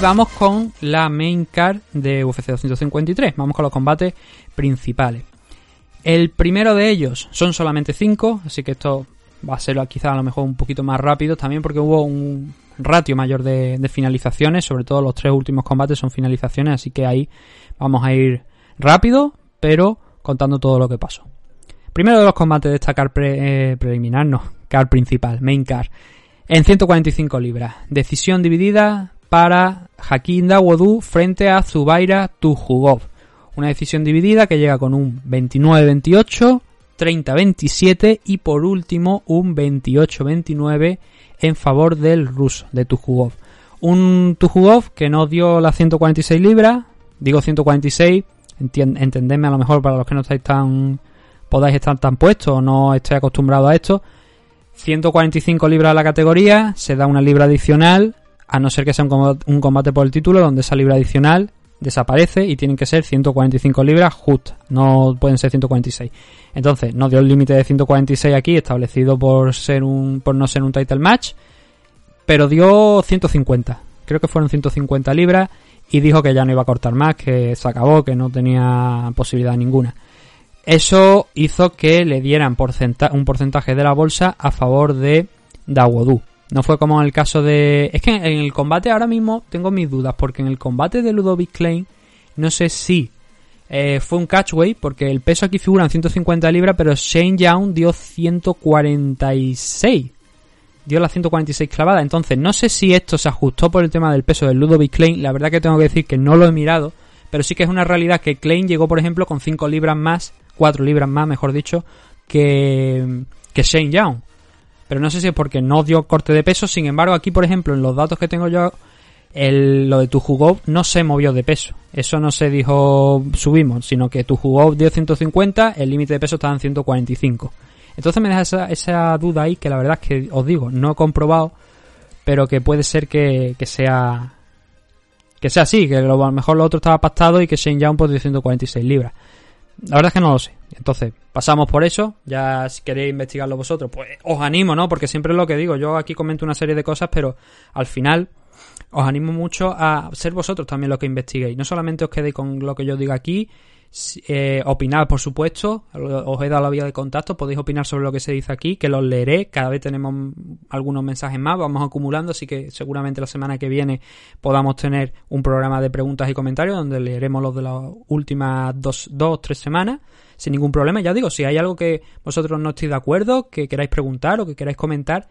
vamos con la main card de UFC 253. Vamos con los combates principales. El primero de ellos son solamente 5, así que esto va a ser quizá a lo mejor un poquito más rápido también porque hubo un ratio mayor de, finalizaciones, sobre todo los tres últimos combates son finalizaciones, así que ahí vamos a ir rápido, pero contando todo lo que pasó. Primero de los combates de esta car eh, preliminar, no, car principal, main car, en 145 libras. Decisión dividida para Hakim Dawodu frente a Zubaira Tujugov. Una decisión dividida que llega con un 29-28, 30-27 y por último un 28-29 en favor del ruso, de Tujugov. Un Tujugov que no dio las 146 libras, digo 146, entendedme a lo mejor para los que no estáis tan podáis estar tan puestos o no estéis acostumbrados a esto. 145 libras a la categoría, se da una libra adicional, a no ser que sea un combate por el título, donde esa libra adicional desaparece y tienen que ser 145 libras justas, no pueden ser 146. Entonces, no dio el límite de 146 aquí, establecido por ser un por no ser un title match, pero dio 150. Creo que fueron 150 libras y dijo que ya no iba a cortar más, que se acabó, que no tenía posibilidad ninguna. Eso hizo que le dieran un porcentaje de la bolsa a favor de Dawodu. No fue como en el caso de... Es que en el combate ahora mismo tengo mis dudas, porque en el combate de Ludovic Klein no sé si eh, fue un catchway, porque el peso aquí figura en 150 libras, pero Shane Young dio 146. Dio la 146 clavada. Entonces, no sé si esto se ajustó por el tema del peso del Ludovic Klein. La verdad que tengo que decir que no lo he mirado, pero sí que es una realidad que Klein llegó, por ejemplo, con 5 libras más, 4 libras más, mejor dicho, que, que Shane Young pero no sé si es porque no dio corte de peso. Sin embargo, aquí, por ejemplo, en los datos que tengo yo, el, lo de tu jugó no se movió de peso. Eso no se dijo subimos, sino que tu jugó dio 150, el límite de peso estaba en 145. Entonces me deja esa, esa, duda ahí que la verdad es que os digo, no he comprobado, pero que puede ser que, que sea que sea así, que a lo mejor lo otro estaba pactado y que Shane Young pues dio 146 libras. La verdad es que no lo sé. Entonces, pasamos por eso. Ya si queréis investigarlo vosotros, pues os animo, ¿no? Porque siempre es lo que digo. Yo aquí comento una serie de cosas, pero al final os animo mucho a ser vosotros también los que investiguéis. No solamente os quedéis con lo que yo diga aquí, eh, opinar, por supuesto. Os he dado la vía de contacto. Podéis opinar sobre lo que se dice aquí, que los leeré. Cada vez tenemos algunos mensajes más. Vamos acumulando. Así que seguramente la semana que viene podamos tener un programa de preguntas y comentarios donde leeremos los de las últimas dos, dos tres semanas sin ningún problema. Ya digo, si hay algo que vosotros no estéis de acuerdo, que queráis preguntar o que queráis comentar,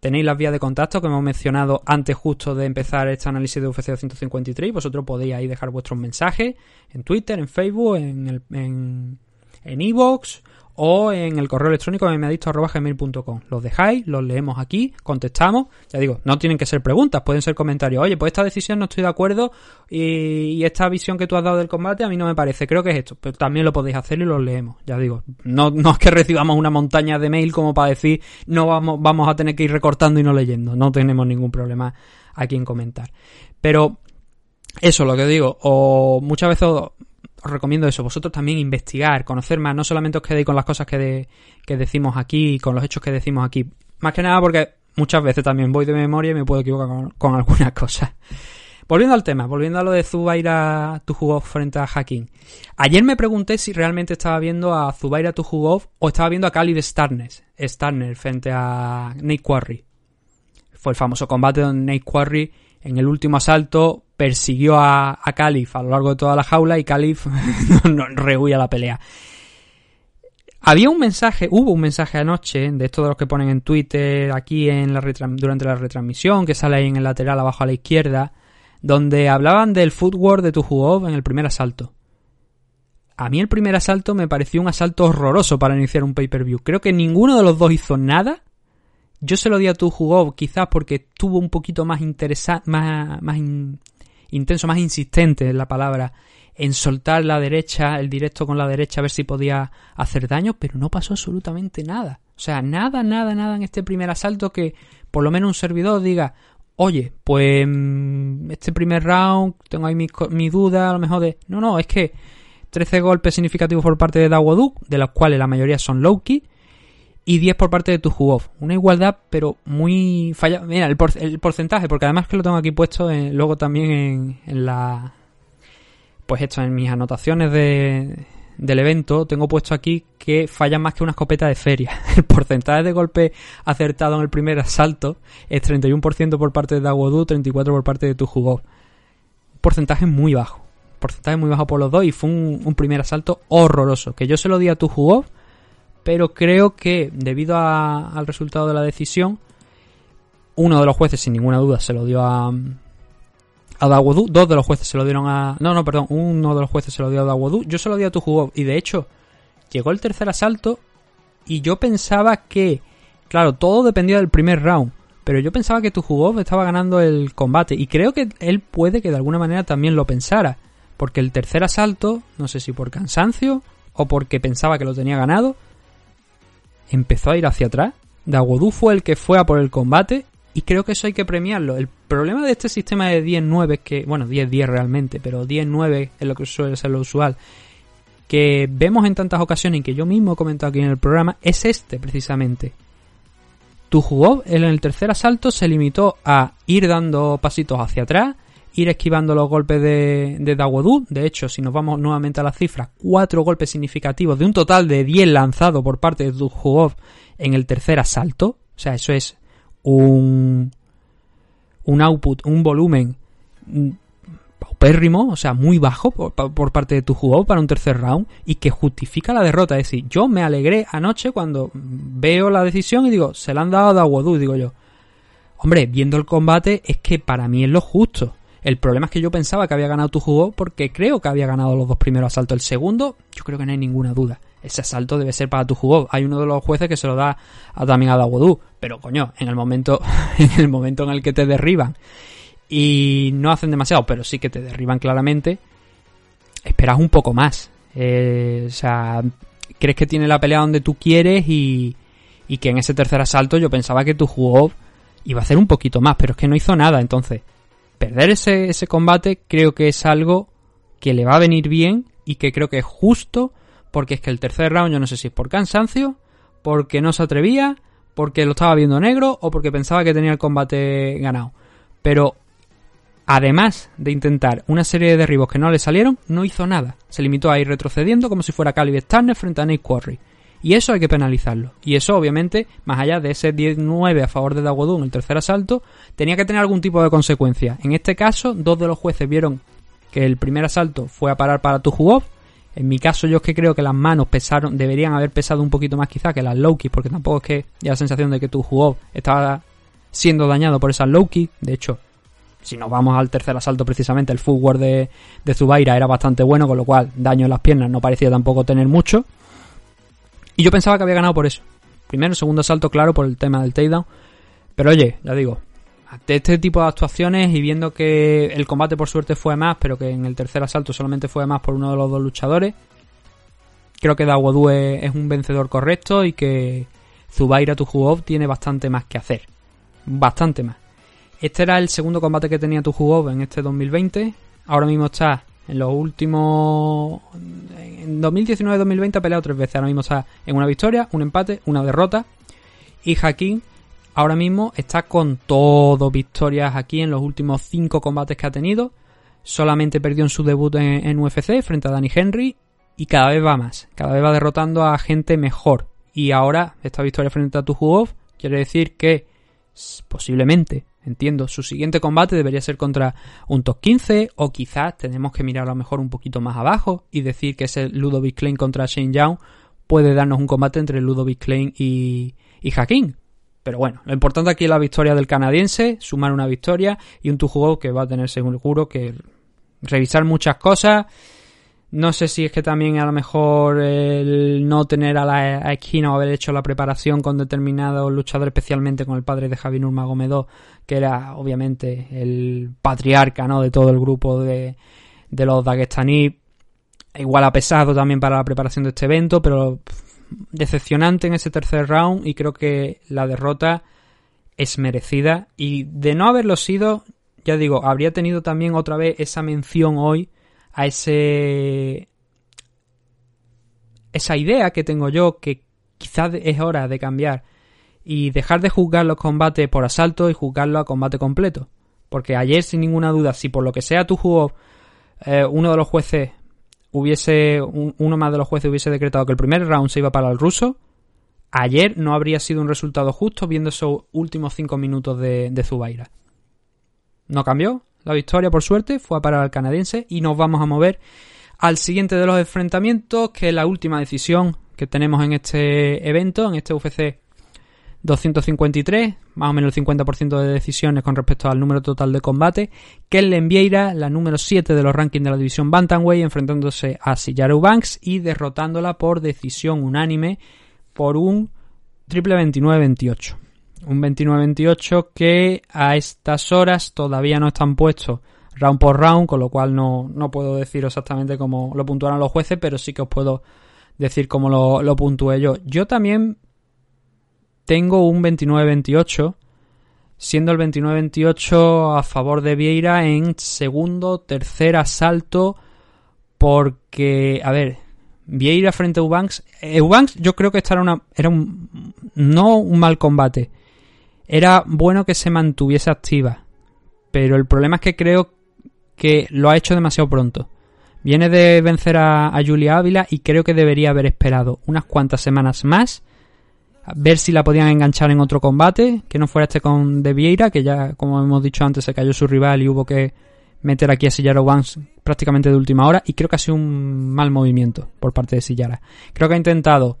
Tenéis las vías de contacto que hemos mencionado antes justo de empezar este análisis de UFC 253. Vosotros podéis ahí dejar vuestros mensajes en Twitter, en Facebook, en el, en, en Evox o en el correo electrónico gmail.com. Los dejáis, los leemos aquí, contestamos. Ya digo, no tienen que ser preguntas, pueden ser comentarios. Oye, pues esta decisión no estoy de acuerdo y, esta visión que tú has dado del combate a mí no me parece. Creo que es esto. Pero también lo podéis hacer y los leemos. Ya digo, no, no es que recibamos una montaña de mail como para decir no vamos, vamos a tener que ir recortando y no leyendo. No tenemos ningún problema aquí en comentar. Pero eso, lo que digo, o muchas veces os recomiendo eso, vosotros también investigar, conocer más, no solamente os quedéis con las cosas que, decimos aquí, con los hechos que decimos aquí. Más que nada porque muchas veces también voy de memoria y me puedo equivocar con, algunas cosas. Volviendo al tema, volviendo a lo de Zubaira Tujugov frente a Hakim. Ayer me pregunté si realmente estaba viendo a Zubaira Tujugov o estaba viendo a Khalid Starnes, Starner frente a Nate Quarry. Fue el famoso combate donde Nate Quarry en el último asalto persiguió a, a Calif a lo largo de toda la jaula y Calif no, rehuía la pelea. Había un mensaje, hubo un mensaje anoche de estos de los que ponen en Twitter aquí en la durante la retransmisión, que sale ahí en el lateral abajo a la izquierda, donde hablaban del footwork de tu jugador en el primer asalto. A mí el primer asalto me pareció un asalto horroroso para iniciar un pay-per-view. Creo que ninguno de los dos hizo nada yo se lo di a tu jugó quizás porque tuvo un poquito más interesante, más, más intenso, más insistente en la palabra, en soltar la derecha, el directo con la derecha, a ver si podía hacer daño, pero no pasó absolutamente nada. O sea, nada, nada, nada en este primer asalto que por lo menos un servidor diga, oye, pues mm, este primer round tengo ahí mi, mi duda, a lo mejor de... No, no, es que 13 golpes significativos por parte de Dawodu, de los cuales la mayoría son low y 10 por parte de tu Off. Una igualdad, pero muy falla. Mira, el, porcentaje, porque además que lo tengo aquí puesto luego también en, la. Pues esto, en mis anotaciones de, del evento, tengo puesto aquí que falla más que una escopeta de feria. El porcentaje de golpe acertado en el primer asalto es 31% por parte de Dawodu, 34% por parte de tu Off. Porcentaje muy bajo. Porcentaje muy bajo por los dos y fue un, primer asalto horroroso. Que yo se lo di a tu Off pero creo que debido al resultado de la decisión, uno de los jueces sin ninguna duda se lo dio a, a Dawodu, dos de los jueces se lo dieron a... No, no, perdón, uno de los jueces se lo dio a Dawodu, yo se lo di a tu y de hecho llegó el tercer asalto y yo pensaba que, claro, todo dependía del primer round, pero yo pensaba que tu estaba ganando el combate. Y creo que él puede que de alguna manera también lo pensara, porque el tercer asalto, no sé si por cansancio o porque pensaba que lo tenía ganado, empezó a ir hacia atrás. Dawodu fue el que fue a por el combate y creo que eso hay que premiarlo. El problema de este sistema de 10-9 es que, bueno, 10-10 realmente, pero 10-9 es lo que suele ser lo usual, que vemos en tantas ocasiones y que yo mismo he comentado aquí en el programa, es este precisamente. Tu jugó en el tercer asalto se limitó a ir dando pasitos hacia atrás, ir esquivando los golpes de, de Dawodu. De hecho, si nos vamos nuevamente a las cifras, cuatro golpes significativos de un total de 10 lanzados por parte de Dujugov en el tercer asalto. O sea, eso es un, un output, un volumen paupérrimo, o sea, muy bajo por, parte de tu para un tercer round y que justifica la derrota. Es decir, yo me alegré anoche cuando veo la decisión y digo, se la han dado a Dawodu, digo yo. Hombre, viendo el combate es que para mí es lo justo. El problema es que yo pensaba que había ganado tu juego porque creo que había ganado los dos primeros asaltos. El segundo, yo creo que no hay ninguna duda. Ese asalto debe ser para tu juego. Hay uno de los jueces que se lo da a, también a. Pero coño, en el momento, en el momento en el que te derriban y no hacen demasiado, pero sí que te derriban claramente, esperas un poco más. Eh, o sea, crees que tiene la pelea donde tú quieres y, y que en ese tercer asalto yo pensaba que tu juego iba a hacer un poquito más, pero es que no hizo nada. Entonces, perder ese, ese combate creo que es algo que le va a venir bien y que creo que es justo porque es que el tercer round yo no sé si es por cansancio, porque no se atrevía, porque lo estaba viendo negro o porque pensaba que tenía el combate ganado. Pero además de intentar una serie de derribos que no le salieron, no hizo nada. Se limitó a ir retrocediendo como si fuera Caleb Turner frente a Nate Quarry. Y eso hay que penalizarlo. Y eso, obviamente, más allá de ese 10-9 a favor de Dawodu en el tercer asalto, tenía que tener algún tipo de consecuencia. En este caso, dos de los jueces vieron que el primer asalto fue a parar para Tujugov. En mi caso, yo es que creo que las manos pesaron, deberían haber pesado un poquito más quizá que las low porque tampoco es que ya la sensación de que Tujugov estaba siendo dañado por esas low De hecho, si nos vamos al tercer asalto precisamente, el footwork de, de Zubaira era bastante bueno, con lo cual daño en las piernas no parecía tampoco tener mucho. Y yo pensaba que había ganado por eso. Primero, segundo asalto, claro, por el tema del takedown. Pero oye, ya digo, de este tipo de actuaciones y viendo que el combate por suerte fue más, pero que en el tercer asalto solamente fue más por uno de los dos luchadores, creo que Dawodu es, un vencedor correcto y que Zubaira Tujugov tiene bastante más que hacer. Bastante más. Este era el segundo combate que tenía Tujugov en este 2020. Ahora mismo está en los últimos. En 2019-2020 ha peleado tres veces. Ahora mismo está en una victoria, un empate, una derrota. Y Hakim ahora mismo está con todo victorias aquí en los últimos cinco combates que ha tenido. Solamente perdió en su debut en, UFC frente a Danny Henry. Y cada vez va más. Cada vez va derrotando a gente mejor. Y ahora, esta victoria frente a Tujugov quiere decir que posiblemente Entiendo, su siguiente combate debería ser contra un top 15 o quizás tenemos que mirar a lo mejor un poquito más abajo y decir que ese Ludovic Klein contra Shane Young puede darnos un combate entre Ludovic Klein y, y Hakim. Pero bueno, lo importante aquí es la victoria del canadiense, sumar una victoria y un juego que va a tener seguro que revisar muchas cosas no sé si es que también a lo mejor el no tener a la esquina o haber hecho la preparación con determinados luchadores, especialmente con el padre de Javi Nurmagomedov, que era obviamente el patriarca ¿no? de todo el grupo de, de los dagestaní. Igual ha pesado también para la preparación de este evento, pero decepcionante en ese tercer round y creo que la derrota es merecida. Y de no haberlo sido, ya digo, habría tenido también otra vez esa mención hoy a ese esa idea que tengo yo que quizás es hora de cambiar y dejar de juzgar los combates por asalto y juzgarlo a combate completo. Porque ayer, sin ninguna duda, si por lo que sea tu juego, eh, uno de los jueces hubiese, uno más de los jueces hubiese decretado que el primer round se iba para el ruso, ayer no habría sido un resultado justo viendo esos últimos cinco minutos de, de Zubaira. No cambió, la victoria por suerte fue a parar al canadiense y nos vamos a mover al siguiente de los enfrentamientos, que es la última decisión que tenemos en este evento, en este UFC 253, más o menos el 50% de decisiones con respecto al número total de combate. Kellen Vieira, la número 7 de los rankings de la división Bantamweight, enfrentándose a Sijaru Banks y derrotándola por decisión unánime por un triple 29-28. Un 29-28 que a estas horas todavía no están puestos round por round, con lo cual no, no puedo decir exactamente cómo lo puntuaron los jueces, pero sí que os puedo decir cómo lo, lo puntué yo. Yo también tengo un 29-28, siendo el 29-28 a favor de Vieira en segundo, tercer asalto, porque, a ver, Vieira frente a Eubanks. Eubanks yo creo que esta era, una, era un, no un mal combate. Era bueno que se mantuviese activa. Pero el problema es que creo que lo ha hecho demasiado pronto. Viene de vencer a, Julia Ávila y creo que debería haber esperado unas cuantas semanas más ver si la podían enganchar en otro combate, que no fuera este con De Vieira, que ya, como hemos dicho antes, se cayó su rival y hubo que meter aquí a Sillara Wans prácticamente de última hora, y creo que ha sido un mal movimiento por parte de Sillara. Creo que ha intentado,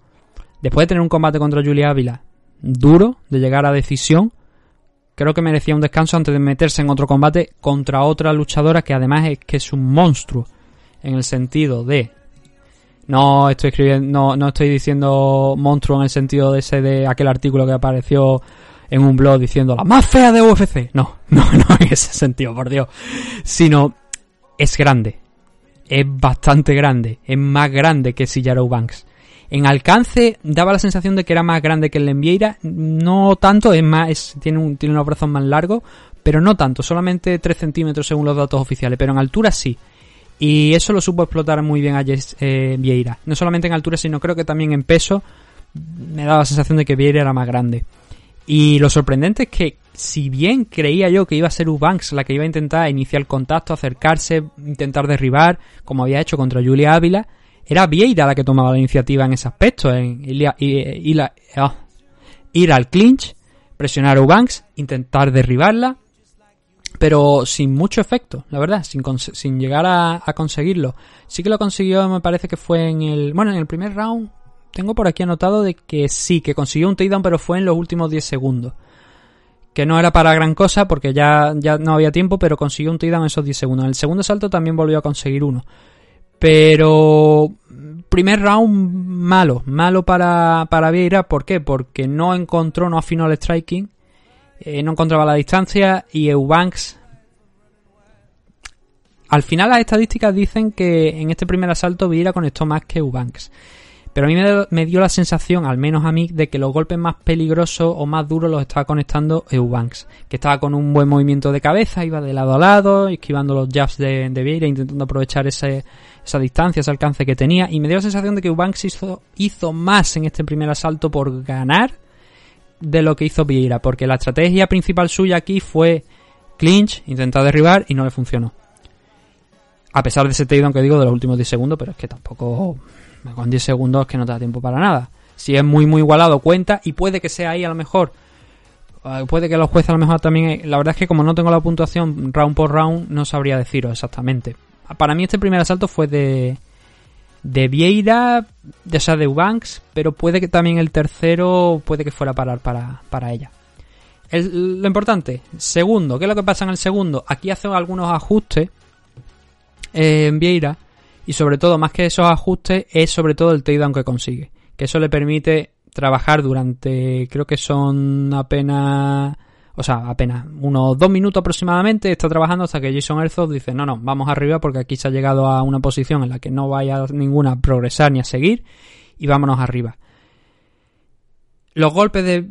después de tener un combate contra Julia Ávila duro, de llegar a decisión, creo que merecía un descanso antes de meterse en otro combate contra otra luchadora que además es que es un monstruo, en el sentido de no estoy escribiendo, no, estoy diciendo monstruo en el sentido de ese de aquel artículo que apareció en un blog diciendo la más fea de UFC. No, no, no en ese sentido, por Dios. Sino es grande. Es bastante grande. Es más grande que Sillaro Banks. En alcance daba la sensación de que era más grande que el Envieira. No tanto, es más, tiene, un, tiene unos brazos más largos, pero no tanto, solamente 3 centímetros según los datos oficiales. Pero en altura sí. Y eso lo supo explotar muy bien a eh, Vieira. No solamente en altura, sino creo que también en peso. Me daba la sensación de que Vieira era más grande. Y lo sorprendente es que, si bien creía yo que iba a ser Ubanks la que iba a intentar iniciar contacto, acercarse, intentar derribar, como había hecho contra Julia Ávila, era Vieira la que tomaba la iniciativa en ese aspecto, en ah, ir, al clinch, presionar a Ubanks, intentar derribarla pero sin mucho efecto, la verdad, sin, sin llegar a, conseguirlo. Sí que lo consiguió, me parece que fue en el... Bueno, en el primer round tengo por aquí anotado de que sí, que consiguió un takedown, pero fue en los últimos 10 segundos. Que no era para gran cosa porque ya, ya no había tiempo, pero consiguió un takedown en esos 10 segundos. En el segundo salto también volvió a conseguir uno. Pero primer round malo, malo para, para Vieira, ¿por qué? Porque no encontró, no afinó el striking eh, no encontraba la distancia y Eubanks... Al final las estadísticas dicen que en este primer asalto Vieira conectó más que Eubanks. Pero a mí me, dio la sensación, al menos a mí, de que los golpes más peligrosos o más duros los estaba conectando Eubanks. Que estaba con un buen movimiento de cabeza, iba de lado a lado, esquivando los jabs de, de Vieira, intentando aprovechar ese, esa distancia, ese alcance que tenía. Y me dio la sensación de que Eubanks hizo, más en este primer asalto por ganar de lo que hizo Vieira, porque la estrategia principal suya aquí fue clinch, intentar derribar y no le funcionó. A pesar de ese takedown que digo de los últimos 10 segundos, pero es que tampoco con 10 segundos que no te da tiempo para nada. Si es muy muy igualado cuenta y puede que sea ahí a lo mejor eh, puede que los jueces a lo mejor también la verdad es que como no tengo la puntuación round por round no sabría deciros exactamente. Para mí este primer asalto fue de de Vieira, de sea, de Ubanks, pero puede que también el tercero puede que fuera a parar para, para ella. lo importante, segundo, ¿qué es lo que pasa en el segundo? Aquí hace algunos ajustes eh, en Vieira y sobre todo, más que esos ajustes, es sobre todo el takedown que consigue. Que eso le permite trabajar durante, creo que son apenas o sea, apenas unos dos minutos aproximadamente está trabajando hasta que Jason Herzog dice, no, no, vamos arriba porque aquí se ha llegado a una posición en la que no vaya ninguna a progresar ni a seguir y vámonos arriba. Los golpes de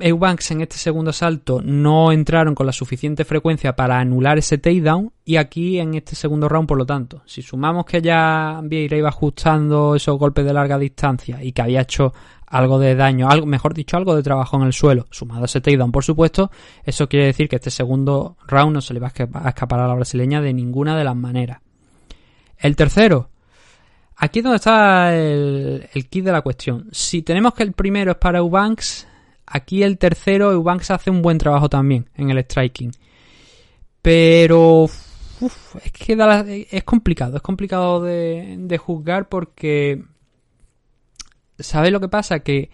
Eubanks en este segundo asalto no entraron con la suficiente frecuencia para anular ese takedown y aquí en este segundo round por lo tanto. Si sumamos que ya Vieira iba ajustando esos golpes de larga distancia y que había hecho algo de daño, algo, mejor dicho, algo de trabajo en el suelo, sumado a ese takedown por supuesto, eso quiere decir que este segundo round no se le va a escapar a la brasileña de ninguna de las maneras. El tercero, Aquí es donde está el, kit de la cuestión. Si tenemos que el primero es para Eubanks, aquí el tercero, Eubanks hace un buen trabajo también en el striking. Pero es que es complicado, es complicado de, de juzgar porque... ¿Sabes lo que pasa? Que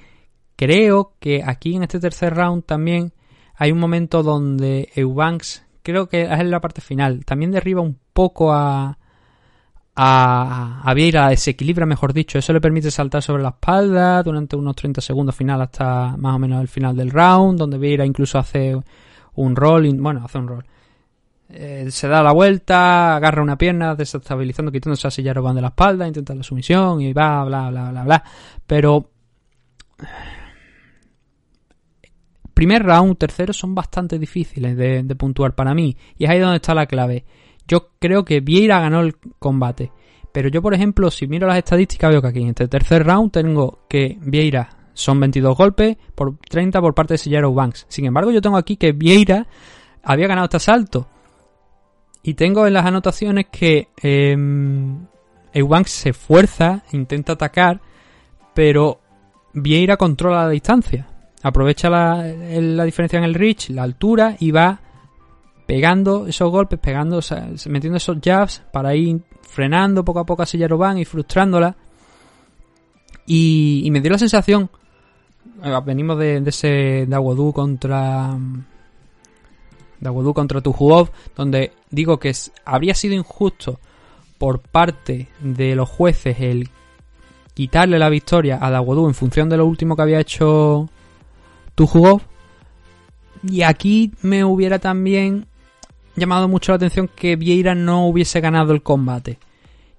creo que aquí en este tercer round también hay un momento donde Eubanks, creo que es en la parte final, también derriba un poco a, a, a Vieira desequilibra, mejor dicho. Eso le permite saltar sobre la espalda durante unos 30 segundos final hasta más o menos el final del round, donde Vieira incluso hace un roll, bueno, hace un roll. Eh, se da la vuelta, agarra una pierna, desestabilizando, quitándose a silla de la espalda, intenta la sumisión y va, bla, bla, bla, bla. Pero primer round, tercero son bastante difíciles de, de, puntuar para mí. Y es ahí donde está la clave. Yo creo que Vieira ganó el combate. Pero yo, por ejemplo, si miro las estadísticas, veo que aquí en este tercer round tengo que Vieira son 22 golpes por 30 por parte de Sillero Banks. Sin embargo, yo tengo aquí que Vieira había ganado este asalto. Y tengo en las anotaciones que eh, Eubanks se esfuerza, intenta atacar, pero Vieira controla la distancia. Aprovecha la, la diferencia en el reach, la altura y va pegando esos golpes, pegando, metiendo esos jabs para ir frenando poco a poco a Sillaroban y frustrándola. Y, me dio la sensación, eh, venimos de, ese Dawodu contra Dawodu contra Tujuov, donde digo que habría sido injusto por parte de los jueces el quitarle la victoria a Dawodu en función de lo último que había hecho Tujuov. Y aquí me hubiera también llamado mucho la atención que Vieira no hubiese ganado el combate.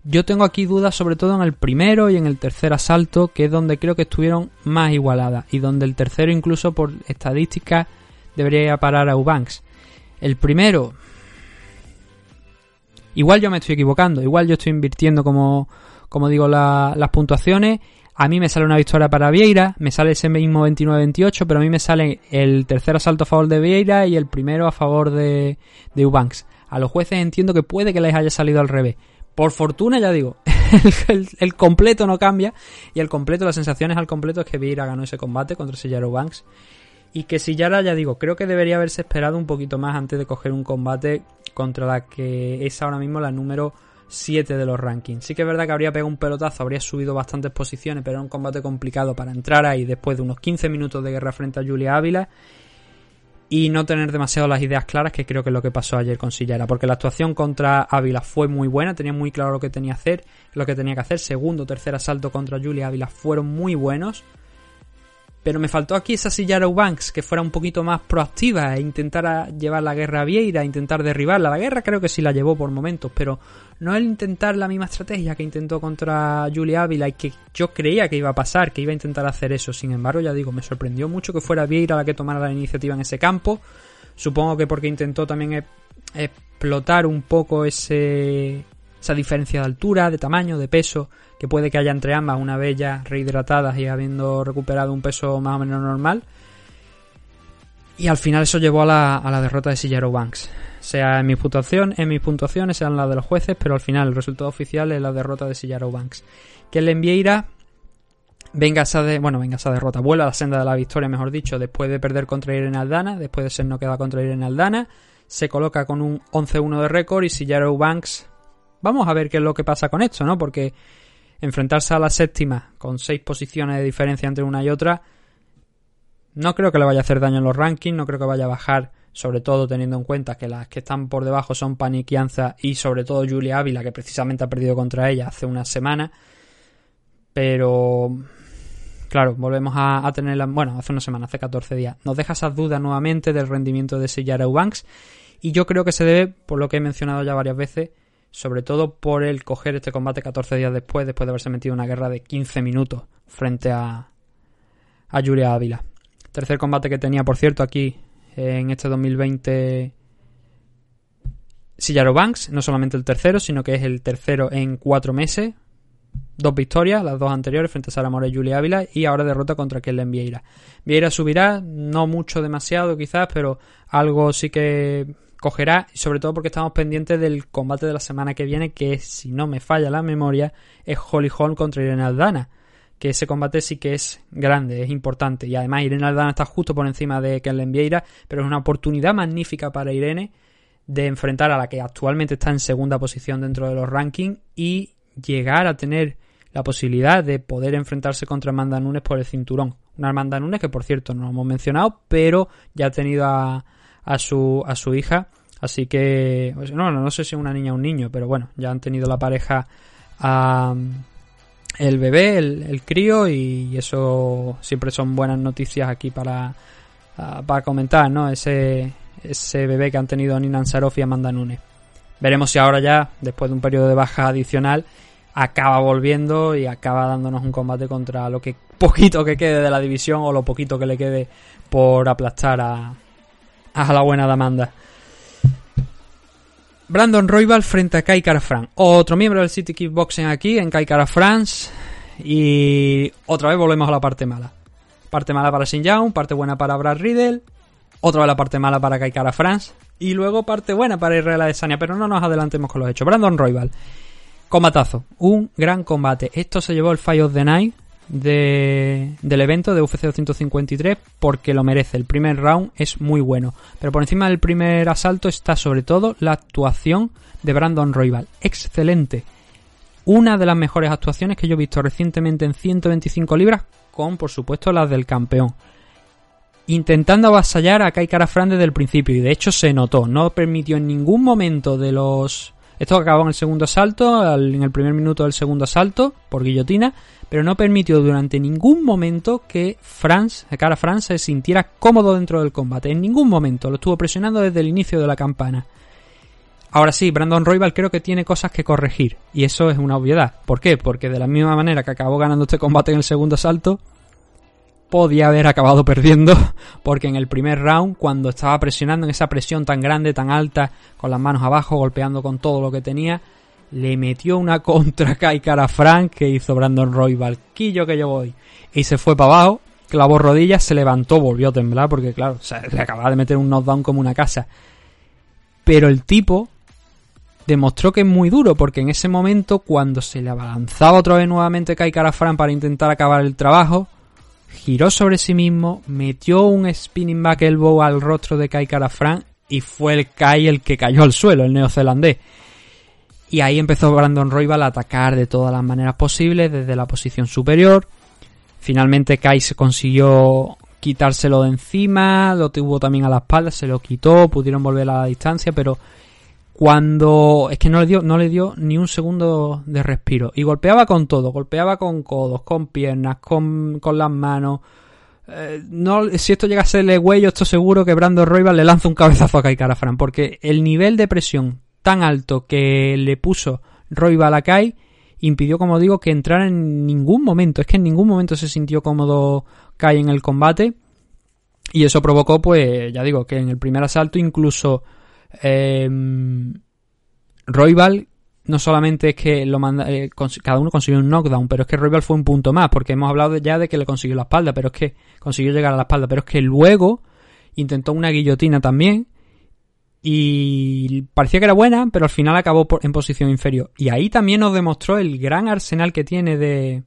Yo tengo aquí dudas sobre todo en el primero y en el tercer asalto, que es donde creo que estuvieron más igualadas y donde el tercero incluso por estadísticas debería parar a Ubanks. El primero... Igual yo me estoy equivocando, igual yo estoy invirtiendo como, como digo las puntuaciones a mí me sale una victoria para Vieira, me sale ese mismo 29-28, pero a mí me sale el tercer asalto a favor de Vieira y el primero a favor de, de Ubanks. A los jueces entiendo que puede que les haya salido al revés. Por fortuna, ya digo, el, completo no cambia y el completo, las sensaciones al completo es que Vieira ganó ese combate contra Sillara Ubanks. Y que Sillara, ya digo, creo que debería haberse esperado un poquito más antes de coger un combate contra la que es ahora mismo la número 7 de los rankings. Sí que es verdad que habría pegado un pelotazo, habría subido bastantes posiciones, pero era un combate complicado para entrar ahí después de unos 15 minutos de guerra frente a Julia Ávila y no tener demasiado las ideas claras, que creo que es lo que pasó ayer con Sillera, porque la actuación contra Ávila fue muy buena, tenía muy claro lo que tenía que hacer, lo que tenía que hacer, segundo, tercer asalto contra Julia Ávila fueron muy buenos, pero me faltó aquí esa silla Banks que fuera un poquito más proactiva e intentara llevar la guerra a Vieira, intentar derribarla. La guerra creo que sí la llevó por momentos, pero no el intentar la misma estrategia que intentó contra Julia Ávila y que yo creía que iba a pasar, que iba a intentar hacer eso. Sin embargo, ya digo, me sorprendió mucho que fuera Vieira la que tomara la iniciativa en ese campo. Supongo que porque intentó también e-, explotar un poco ese, esa diferencia de altura, de tamaño, de peso que puede que haya entre ambas una vez ya rehidratadas y habiendo recuperado un peso más o menos normal. Y al final eso llevó a la, a la derrota de Sillero Banks. Sea en mis, puntuación, en mis puntuaciones, sean las de los jueces, pero al final el resultado oficial es la derrota de Sillero Banks. Que le envieira venga esa de, bueno, venga esa derrota, vuelve a la senda de la victoria, mejor dicho, después de perder contra Irene Aldana, después de ser no queda contra Irene Aldana, se coloca con un 11-1 de récord y Sillero Banks, vamos a ver qué es lo que pasa con esto, ¿no? Porque enfrentarse a la séptima con seis posiciones de diferencia entre una y otra, no creo que le vaya a hacer daño en los rankings, no creo que vaya a bajar, sobre todo teniendo en cuenta que las que están por debajo son Paniquianza y sobre todo Julia Ávila, que precisamente ha perdido contra ella hace una semana. Pero, claro, volvemos a, tenerla, bueno, hace una semana, hace 14 días. Nos deja esas dudas nuevamente del rendimiento de Sillara Eubanks y yo creo que se debe, por lo que he mencionado ya varias veces, sobre todo por el coger este combate 14 días después, después de haberse metido en una guerra de 15 minutos frente a, a Julia Ávila. Tercer combate que tenía, por cierto, aquí en este 2020 Sillaro Banks, no solamente el tercero, sino que es el tercero en cuatro meses. Dos victorias, las dos anteriores frente a Sara More y Julia Ávila, y ahora derrota contra Kellen Vieira. Vieira subirá, no mucho demasiado quizás, pero algo sí que cogerá, sobre todo porque estamos pendientes del combate de la semana que viene, que si no me falla la memoria, es Holly Holm contra Irene Aldana. Que ese combate sí que es grande, es importante. Y además Irene Aldana está justo por encima de Kellen Vieira, pero es una oportunidad magnífica para Irene de enfrentar a la que actualmente está en segunda posición dentro de los rankings y llegar a tener la posibilidad de poder enfrentarse contra Amanda Nunes por el cinturón. Una Amanda Nunes que por cierto no lo hemos mencionado, pero ya ha tenido a, a su, a su hija. Así que, pues, no, no, sé si una niña o un niño, pero bueno, ya han tenido la pareja el bebé, el, crío, y eso siempre son buenas noticias aquí para, para comentar, ¿no? Ese, ese bebé que han tenido Nina Ansaroff y Amanda Nunes. Veremos si ahora ya, después de un periodo de baja adicional, acaba volviendo y acaba dándonos un combate contra lo que poquito que quede de la división o lo poquito que le quede por aplastar a, a la buena Amanda. Brandon Roybal frente a Kai Kara. Otro miembro del City Kickboxing aquí en Kai Kara France. Y otra vez volvemos a la parte mala. Parte mala para Shin Young, parte buena para Brad Riddle, otra vez la parte mala para Kaikara France. Y luego parte buena para Israel Adesanya. Pero no nos adelantemos con los hechos. Brandon Royal. Combatazo. Un gran combate. Esto se llevó el Fight of the Night de, del evento de UFC 253 porque lo merece. El primer round es muy bueno. Pero por encima del primer asalto está sobre todo la actuación de Brandon Royal. Excelente. Una de las mejores actuaciones que yo he visto recientemente en 125 libras con por supuesto las del campeón intentando avasallar a Kai Fran desde el principio y de hecho se notó, no permitió en ningún momento de los... Esto acabó en el segundo asalto, en el primer minuto del segundo asalto, por guillotina, pero no permitió durante ningún momento que Franz, Cara Franz se sintiera cómodo dentro del combate. En ningún momento, lo estuvo presionando desde el inicio de la campana. Ahora sí, Brandon Royal creo que tiene cosas que corregir, y eso es una obviedad. ¿Por qué? Porque de la misma manera que acabó ganando este combate en el segundo asalto, podía haber acabado perdiendo porque en el primer round cuando estaba presionando en esa presión tan grande, tan alta, con las manos abajo, golpeando con todo lo que tenía, le metió una contra Kai Cara Frank que hizo Brandon Roy Valquillo que yo voy y se fue para abajo, clavó rodillas, se levantó, volvió a temblar porque claro, le acababa de meter un knockdown como una casa. Pero el tipo demostró que es muy duro porque en ese momento cuando se le abalanzaba otra vez nuevamente Kai Cara para intentar acabar el trabajo, giró sobre sí mismo, metió un spinning back elbow al rostro de Kai Fran y fue el Kai el que cayó al suelo, el neozelandés. Y ahí empezó Brandon Royal a atacar de todas las maneras posibles desde la posición superior. Finalmente Kai se consiguió quitárselo de encima, lo tuvo también a la espalda, se lo quitó, pudieron volver a la distancia, pero cuando es que no le dio no le dio ni un segundo de respiro. Y golpeaba con todo golpeaba con codos con piernas con, con las manos. Eh, no si esto llega a serle huello esto seguro que Brando Royal le lanza un cabezazo a Kai Fran porque el nivel de presión tan alto que le puso Royal a Kai impidió como digo que entrara en ningún momento. Es que en ningún momento se sintió cómodo Kai en el combate. Y eso provocó pues ya digo que en el primer asalto incluso eh, Royal no solamente es que lo manda, eh, cada uno consiguió un knockdown, pero es que Royal fue un punto más, porque hemos hablado ya de que le consiguió la espalda, pero es que consiguió llegar a la espalda, pero es que luego intentó una guillotina también y parecía que era buena, pero al final acabó en posición inferior. Y ahí también nos demostró el gran arsenal que tiene de,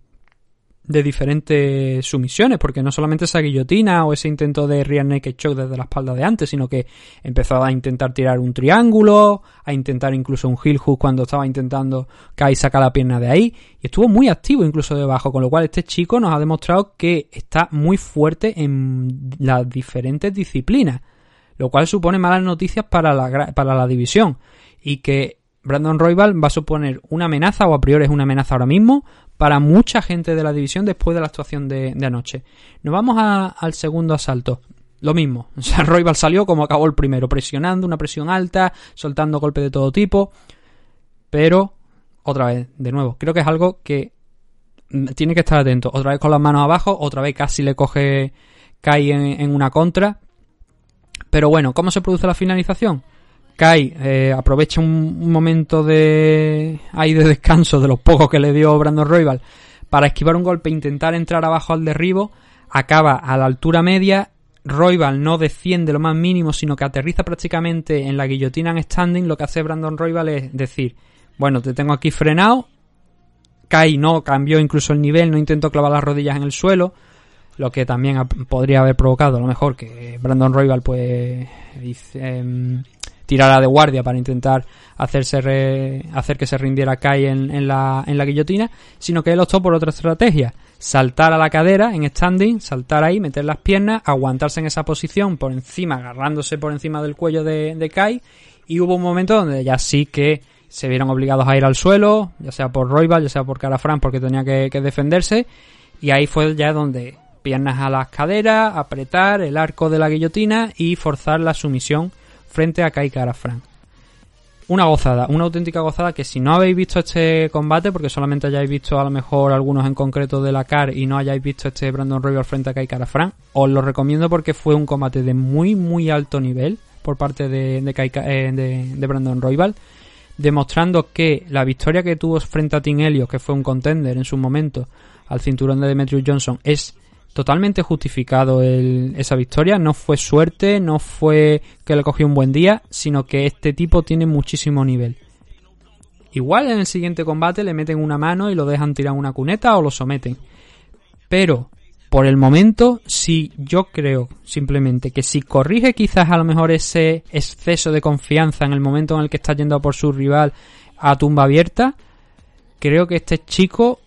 diferentes sumisiones, porque no solamente esa guillotina o ese intento de rear naked choke desde la espalda de antes, sino que empezó a intentar tirar un triángulo, a intentar incluso un heel hook cuando estaba intentando Kai sacar la pierna de ahí, y estuvo muy activo incluso debajo, con lo cual este chico nos ha demostrado que está muy fuerte en las diferentes disciplinas, lo cual supone malas noticias para la, para la división, y que Brandon Royal va a suponer una amenaza, o a priori es una amenaza ahora mismo, para mucha gente de la división después de la actuación de, anoche. Nos vamos al segundo asalto. Lo mismo, o sea, Royal salió como acabó el primero, presionando, una presión alta, soltando golpes de todo tipo. Pero, otra vez, de nuevo, creo que es algo que tiene que estar atento. Otra vez con las manos abajo, otra vez casi le coge Kai en, una contra. Pero bueno, ¿cómo se produce la finalización? Kai eh, aprovecha un, momento de ahí de descanso de los pocos que le dio Brandon Royal para esquivar un golpe e intentar entrar abajo al derribo. Acaba a la altura media. Royal no desciende lo más mínimo, sino que aterriza prácticamente en la guillotina en standing. Lo que hace Brandon Royal es decir, bueno, te tengo aquí frenado. Kai no cambió incluso el nivel, no intentó clavar las rodillas en el suelo lo que también podría haber provocado a lo mejor que Brandon Royal pues em, tirara de guardia para intentar hacerse hacer que se rindiera Kai en, la, en la guillotina, sino que él optó por otra estrategia, saltar a la cadera en standing, saltar ahí, meter las piernas, aguantarse en esa posición por encima, agarrándose por encima del cuello de, de Kai, y hubo un momento donde ya sí que se vieron obligados a ir al suelo, ya sea por Royal, ya sea por Carafran porque tenía que defenderse, y ahí fue ya donde piernas a las caderas, apretar el arco de la guillotina y forzar la sumisión frente a Kai Frank. Una gozada, una auténtica gozada que si no habéis visto este combate, porque solamente hayáis visto a lo mejor algunos en concreto de la CAR y no hayáis visto este Brandon Royal frente a Kai Frank, os lo recomiendo porque fue un combate de muy muy alto nivel por parte de, eh, Brandon Royal, demostrando que la victoria que tuvo frente a Tim Elliott, que fue un contender en su momento al cinturón de Demetrius Johnson, es totalmente justificado esa victoria. No fue suerte, no fue que le cogió un buen día, sino que este tipo tiene muchísimo nivel. Igual en el siguiente combate le meten una mano y lo dejan tirar una cuneta o lo someten. Pero, por el momento, si yo creo simplemente que si corrige quizás a lo mejor ese exceso de confianza en el momento en el que está yendo por su rival a tumba abierta, creo que este chico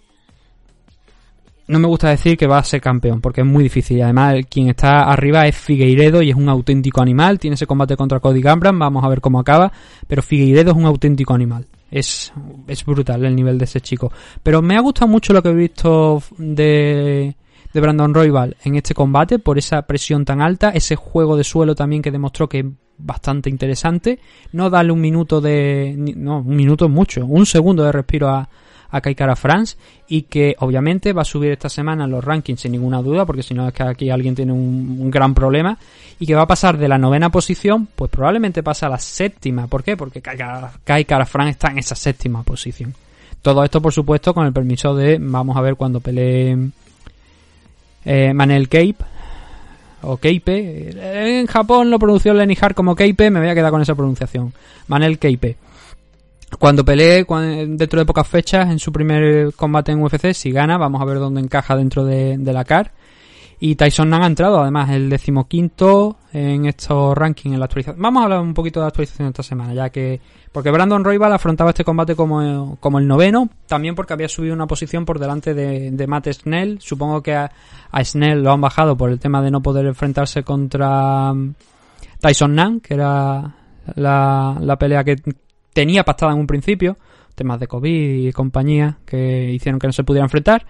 no me gusta decir que va a ser campeón, porque es muy difícil. Además, quien está arriba es Figueiredo y es un auténtico animal. Tiene ese combate contra Cody Gambran, vamos a ver cómo acaba. Pero Figueiredo es un auténtico animal. Es, es brutal el nivel de ese chico. Pero me ha gustado mucho lo que he visto de, de Brandon Royal en este combate, por esa presión tan alta, ese juego de suelo también que demostró que es bastante interesante. No darle un minuto de. No, un minuto es mucho, un segundo de respiro a, a Kaikara France y que obviamente va a subir esta semana en los rankings sin ninguna duda, porque si no es que aquí alguien tiene un, gran problema, y que va a pasar de la novena posición, pues probablemente pasa a la séptima. ¿Por qué? Porque Kaikara France está en esa séptima posición. Todo esto, por supuesto, con el permiso de, vamos a ver cuando pelee eh, Manel Cape, o Keipe. En Japón lo pronunció Lenny Hart como Keipe, me voy a quedar con esa pronunciación. Manel Keipe cuando pelee dentro de pocas fechas en su primer combate en UFC, si gana, vamos a ver dónde encaja dentro de, la CAR. Y Tyson Nan ha entrado, además, el decimoquinto en estos rankings en la actualización. Vamos a hablar un poquito de actualización esta semana, ya que. Porque Brandon Royal afrontaba este combate como, como el noveno, también porque había subido una posición por delante de, Matt Snell. Supongo que a, Snell lo han bajado por el tema de no poder enfrentarse contra um, Tyson Nan, que era la, la pelea que, tenía pactada en un principio, temas de COVID y compañía que hicieron que no se pudiera enfrentar.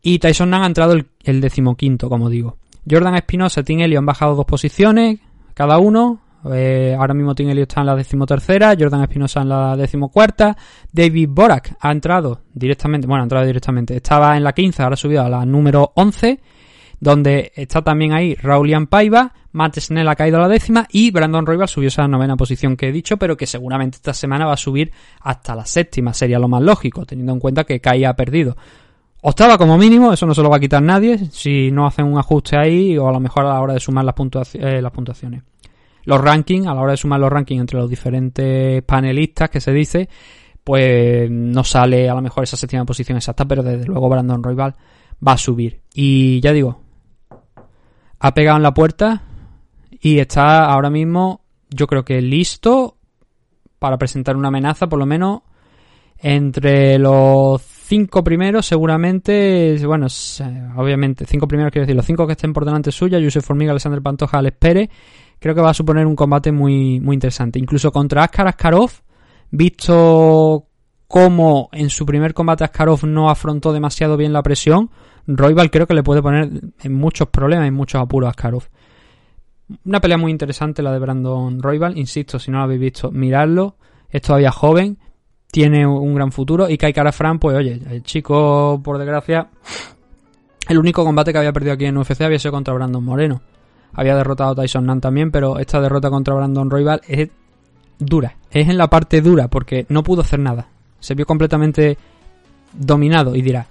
Y Tyson Nan ha entrado el, decimoquinto, como digo. Jordan Espinosa y Tim Elliott han bajado dos posiciones, cada uno. Eh, ahora mismo Tim Elliott está en la decimotercera, Jordan Espinosa en la decimocuarta. David Borak ha entrado directamente, bueno, ha entrado directamente. Estaba en la quince, ahora ha subido a la número once donde está también ahí Raulian Paiva, Matt Snell ha caído a la décima y Brandon Royal subió a la novena posición que he dicho, pero que seguramente esta semana va a subir hasta la séptima, sería lo más lógico, teniendo en cuenta que Kai ha perdido. Octava como mínimo, eso no se lo va a quitar nadie si no hacen un ajuste ahí o a lo mejor a la hora de sumar las, eh, puntuaciones. Los rankings, a la hora de sumar los rankings entre los diferentes panelistas que se dice, pues no sale a lo mejor esa séptima posición exacta, pero desde luego Brandon Royal va a subir. Y ya digo, ha pegado en la puerta y está ahora mismo, yo creo que listo para presentar una amenaza, por lo menos entre los cinco primeros, seguramente, bueno, obviamente, cinco primeros quiero decir, los cinco que estén por delante suya, Josef Formiga, Alexander Pantoja, Alex Pérez, creo que va a suponer un combate muy, muy interesante. Incluso contra Askar Askarov, visto cómo en su primer combate Askarov no afrontó demasiado bien la presión, Royal creo que le puede poner en muchos problemas, en muchos apuros a Askarov. Una pelea muy interesante la de Brandon Royal, insisto, si no lo habéis visto, miradlo, es todavía joven, tiene un gran futuro y Kai Fran, pues oye, el chico por desgracia El único combate que había perdido aquí en UFC había sido contra Brandon Moreno. Había derrotado a Tyson Nan también, pero esta derrota contra Brandon Royval es dura. Es en la parte dura porque no pudo hacer nada. Se vio completamente dominado y dirá,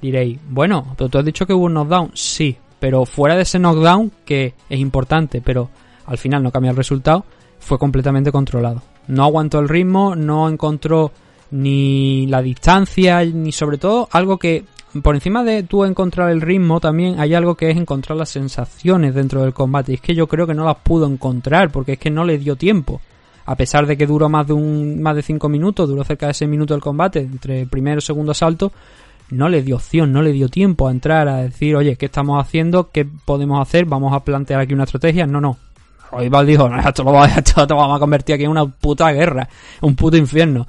diréis, bueno, pero tú has dicho que hubo un knockdown. Sí, pero fuera de ese knockdown, que es importante, pero al final no cambia el resultado, fue completamente controlado. No aguantó el ritmo, no encontró ni la distancia, ni sobre todo algo que por encima de tú encontrar el ritmo, también hay algo que es encontrar las sensaciones dentro del combate. Y es que yo creo que no las pudo encontrar, porque es que no le dio tiempo. A pesar de que duró más de un, más de 5 minutos, duró cerca de 6 minutos el combate, entre primero y segundo asalto, no le dio opción, no le dio tiempo a entrar a decir, oye, ¿qué estamos haciendo? ¿Qué podemos hacer? Vamos a plantear aquí una estrategia. No, no. Royval dijo, esto lo, vamos a convertir aquí en una puta guerra, un puto infierno.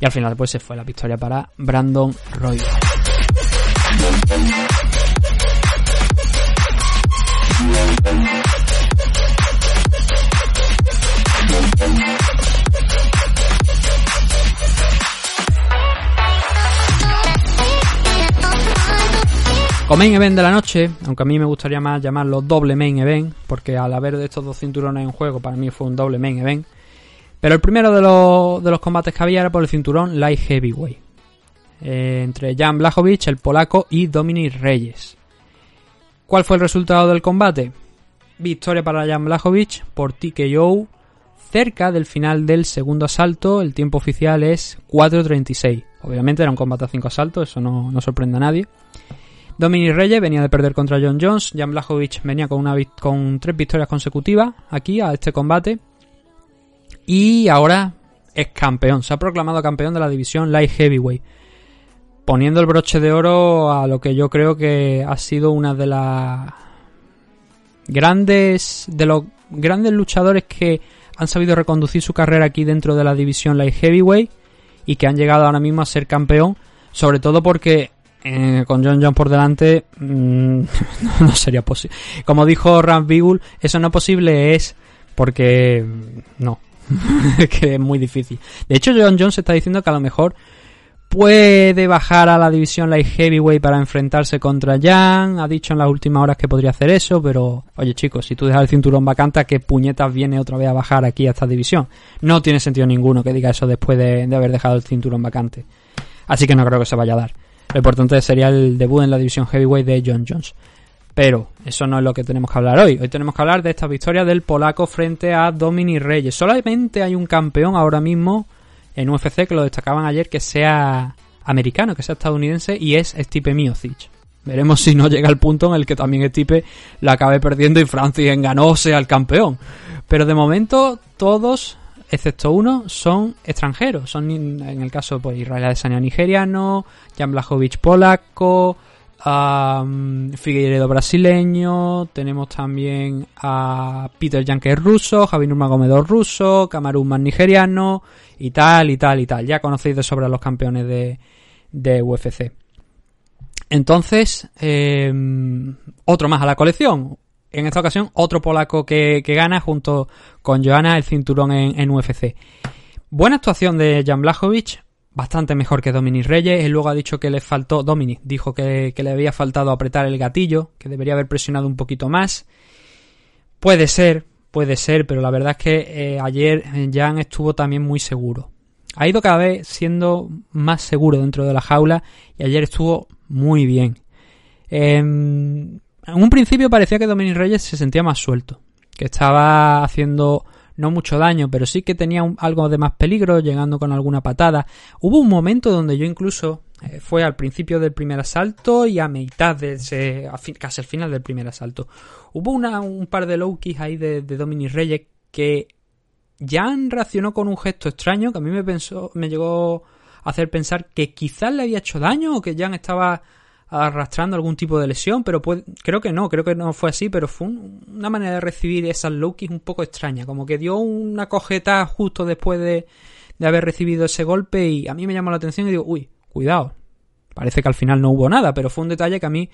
Y al final pues se fue la victoria para Brandon Royval. Con main event de la noche, aunque a mí me gustaría más llamarlo doble main event, porque al haber de estos dos cinturones en juego, para mí fue un doble main event. Pero el primero de los, de los combates que había era por el cinturón Light Heavyweight. Eh, entre Jan Blachowicz, el polaco, y Dominic Reyes. ¿Cuál fue el resultado del combate? Victoria para Jan Blachowicz por TKO cerca del final del segundo asalto. El tiempo oficial es 4.36. Obviamente era un combate a 5 asaltos, eso no, no sorprende a nadie. Dominic Reyes venía de perder contra John Jones. Jan Blachowicz venía con, con tres victorias consecutivas aquí a este combate. Y ahora es campeón. Se ha proclamado campeón de la división Light Heavyweight. Poniendo el broche de oro a lo que yo creo que ha sido una de las grandes. de los grandes luchadores que han sabido reconducir su carrera aquí dentro de la división Light Heavyweight. Y que han llegado ahora mismo a ser campeón. Sobre todo porque eh, con John John por delante mmm, no sería posible. Como dijo Ram Beagle, eso no es posible es porque mm, no, que es muy difícil. De hecho, John Jones está diciendo que a lo mejor puede bajar a la división light heavyweight para enfrentarse contra Jan. Ha dicho en las últimas horas que podría hacer eso, pero oye chicos, si tú dejas el cinturón vacante, ¿qué puñetas viene otra vez a bajar aquí a esta división? No tiene sentido ninguno que diga eso después de, de haber dejado el cinturón vacante. Así que no creo que se vaya a dar. Lo importante sería el debut en la división heavyweight de John Jones. Pero eso no es lo que tenemos que hablar hoy. Hoy tenemos que hablar de esta victoria del polaco frente a Dominic Reyes. Solamente hay un campeón ahora mismo en UFC que lo destacaban ayer que sea americano, que sea estadounidense y es Stipe Miocic. Veremos si no llega al punto en el que también Stipe lo acabe perdiendo y Francis ganó sea el campeón. Pero de momento todos excepto uno, son extranjeros. Son, en el caso, pues, Israel Adesanya nigeriano, Jan Blachowicz polaco, um, Figueiredo brasileño, tenemos también a Peter Yanker ruso, Javi Nurmagomedov ruso, Camarón nigeriano, y tal, y tal, y tal. Ya conocéis de sobra los campeones de, de UFC. Entonces, eh, otro más a la colección en esta ocasión otro polaco que, gana junto con Joanna el cinturón en, UFC. Buena actuación de Jan Blachowicz, bastante mejor que Dominic Reyes. Él luego ha dicho que le faltó, Dominic dijo que, le había faltado apretar el gatillo, que debería haber presionado un poquito más. Puede ser, puede ser, pero la verdad es que eh, ayer Jan estuvo también muy seguro. Ha ido cada vez siendo más seguro dentro de la jaula y ayer estuvo muy bien. Eh, en un principio parecía que Dominic Reyes se sentía más suelto, que estaba haciendo no mucho daño, pero sí que tenía algo de más peligro, llegando con alguna patada. Hubo un momento donde yo incluso eh, fue al principio del primer asalto y a mitad de ese, casi al final del primer asalto. Hubo una, un par de low kicks ahí de, de Reyes que Jan reaccionó con un gesto extraño que a mí me pensó, me llegó a hacer pensar que quizás le había hecho daño o que Jan estaba arrastrando algún tipo de lesión, pero creo que no, creo que no fue así, pero fue una manera de recibir esas low kicks un poco extraña, como que dio una cojeta justo después de, de haber recibido ese golpe y a mí me llamó la atención y digo, uy, cuidado, parece que al final no hubo nada, pero fue un detalle que a mí,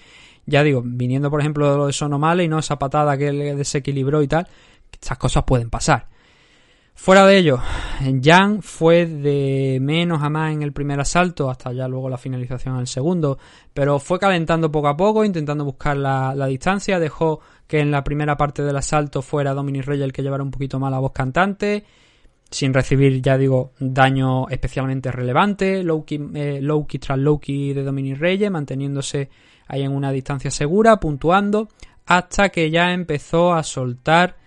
ya digo, viniendo por ejemplo de Sonomale y no esa patada que le desequilibró y tal, estas cosas pueden pasar. Fuera de ello, Jan fue de menos a más en el primer asalto, hasta ya luego la finalización el segundo, pero fue calentando poco a poco, intentando buscar la, distancia, dejó que en la primera parte del asalto fuera Dominic Reyes el que llevara un poquito más la voz cantante, sin recibir, ya digo, daño especialmente relevante, Loki, eh, tras Loki de Dominic Reyes, manteniéndose ahí en una distancia segura, puntuando, hasta que ya empezó a soltar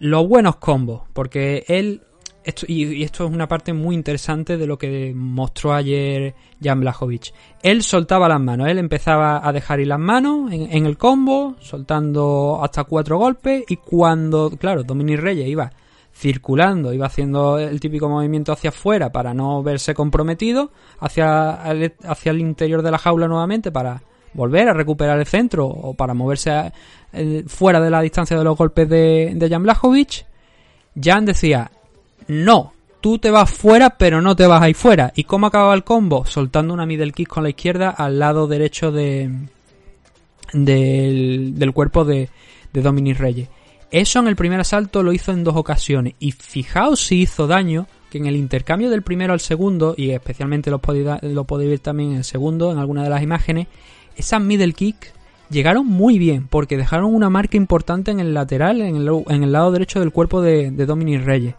los buenos combos, porque él, esto, y, esto es una parte muy interesante de lo que mostró ayer Jan Blachowicz, él soltaba las manos, él empezaba a dejar ir las manos en, el combo, soltando hasta cuatro golpes, y cuando, claro, Dominic Reyes iba circulando, iba haciendo el típico movimiento hacia afuera para no verse comprometido, hacia hacia el interior de la jaula nuevamente para volver a recuperar el centro o para moverse fuera de la distancia de los golpes de, de Jan Blachowicz, Jan decía, no, tú te vas fuera pero no te vas ahí fuera. ¿Y cómo acababa el combo? Soltando una middle kick con la izquierda al lado derecho de, del, del cuerpo de, de Dominic Reyes. Eso en el primer asalto lo hizo en dos ocasiones y fijaos si hizo daño que en el intercambio del primero al segundo, y especialmente lo lo podéis ver también en el segundo, en alguna de las imágenes, esas middle kick llegaron muy bien porque dejaron una marca importante en el lateral, en el, lado derecho del cuerpo de, Dominic Reyes.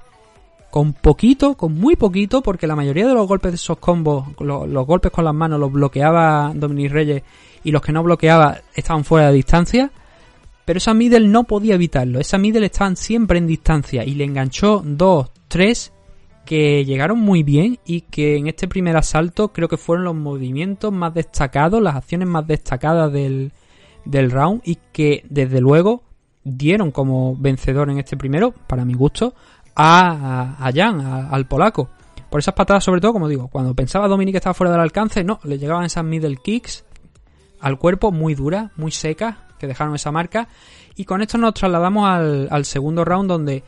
Con poquito, con muy poquito, porque la mayoría de los golpes de esos combos, los, golpes con las manos los bloqueaba Dominic Reyes y los que no bloqueaba estaban fuera de distancia. Pero esa middle no podía evitarlo. Esa middle estaban siempre en distancia y le enganchó dos, tres que llegaron muy bien y que en este primer asalto creo que fueron los movimientos más destacados, las acciones más destacadas del, del round y que desde luego dieron como vencedor en este primero, para mi gusto, a, a Jan, al polaco. Por esas patadas, sobre todo, como digo, cuando pensaba Dominic estaba fuera del alcance, no, le llegaban esas middle kicks al cuerpo muy duras, muy secas, que dejaron esa marca. Y con esto nos trasladamos al, al segundo round donde,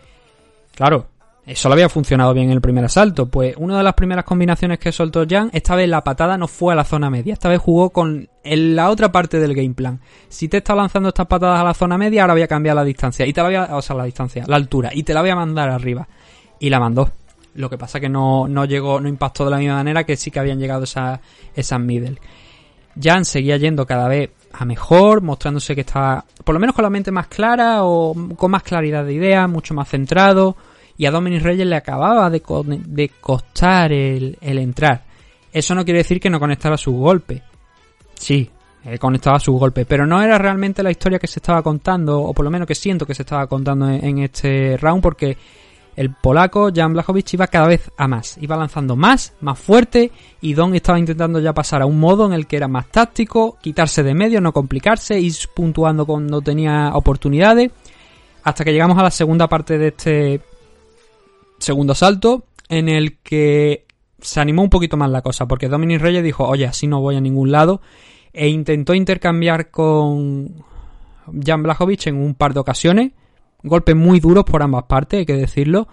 claro, eso lo había funcionado bien en el primer asalto. Pues una de las primeras combinaciones que soltó Jan, esta vez la patada no fue a la zona media. Esta vez jugó con la otra parte del game plan. Si te está lanzando estas patadas a la zona media, ahora voy a cambiar la distancia. Y te la voy a, o sea, la distancia, la altura. Y te la voy a mandar arriba. Y la mandó. Lo que pasa que no, no llegó, no impactó de la misma manera que sí que habían llegado esas, esas middle. Jan seguía yendo cada vez a mejor, mostrándose que estaba, por lo menos con la mente más clara o con más claridad de idea, mucho más centrado y a Dominic Reyes le acababa de, costar el, entrar. Eso no quiere decir que no conectara su golpe. Sí, conectaba su golpe, pero no era realmente la historia que se estaba contando, o por lo menos que siento que se estaba contando en, este round, porque el polaco Jan Blachowicz iba cada vez a más, iba lanzando más, más fuerte, y Don estaba intentando ya pasar a un modo en el que era más táctico, quitarse de medio, no complicarse, ir puntuando cuando tenía oportunidades, hasta que llegamos a la segunda parte de este segundo salto en el que se animó un poquito más la cosa, porque Dominic Reyes dijo, oye, así no voy a ningún lado, e intentó intercambiar con Jan Blachowicz en un par de ocasiones, golpes muy duros por ambas partes, hay que decirlo,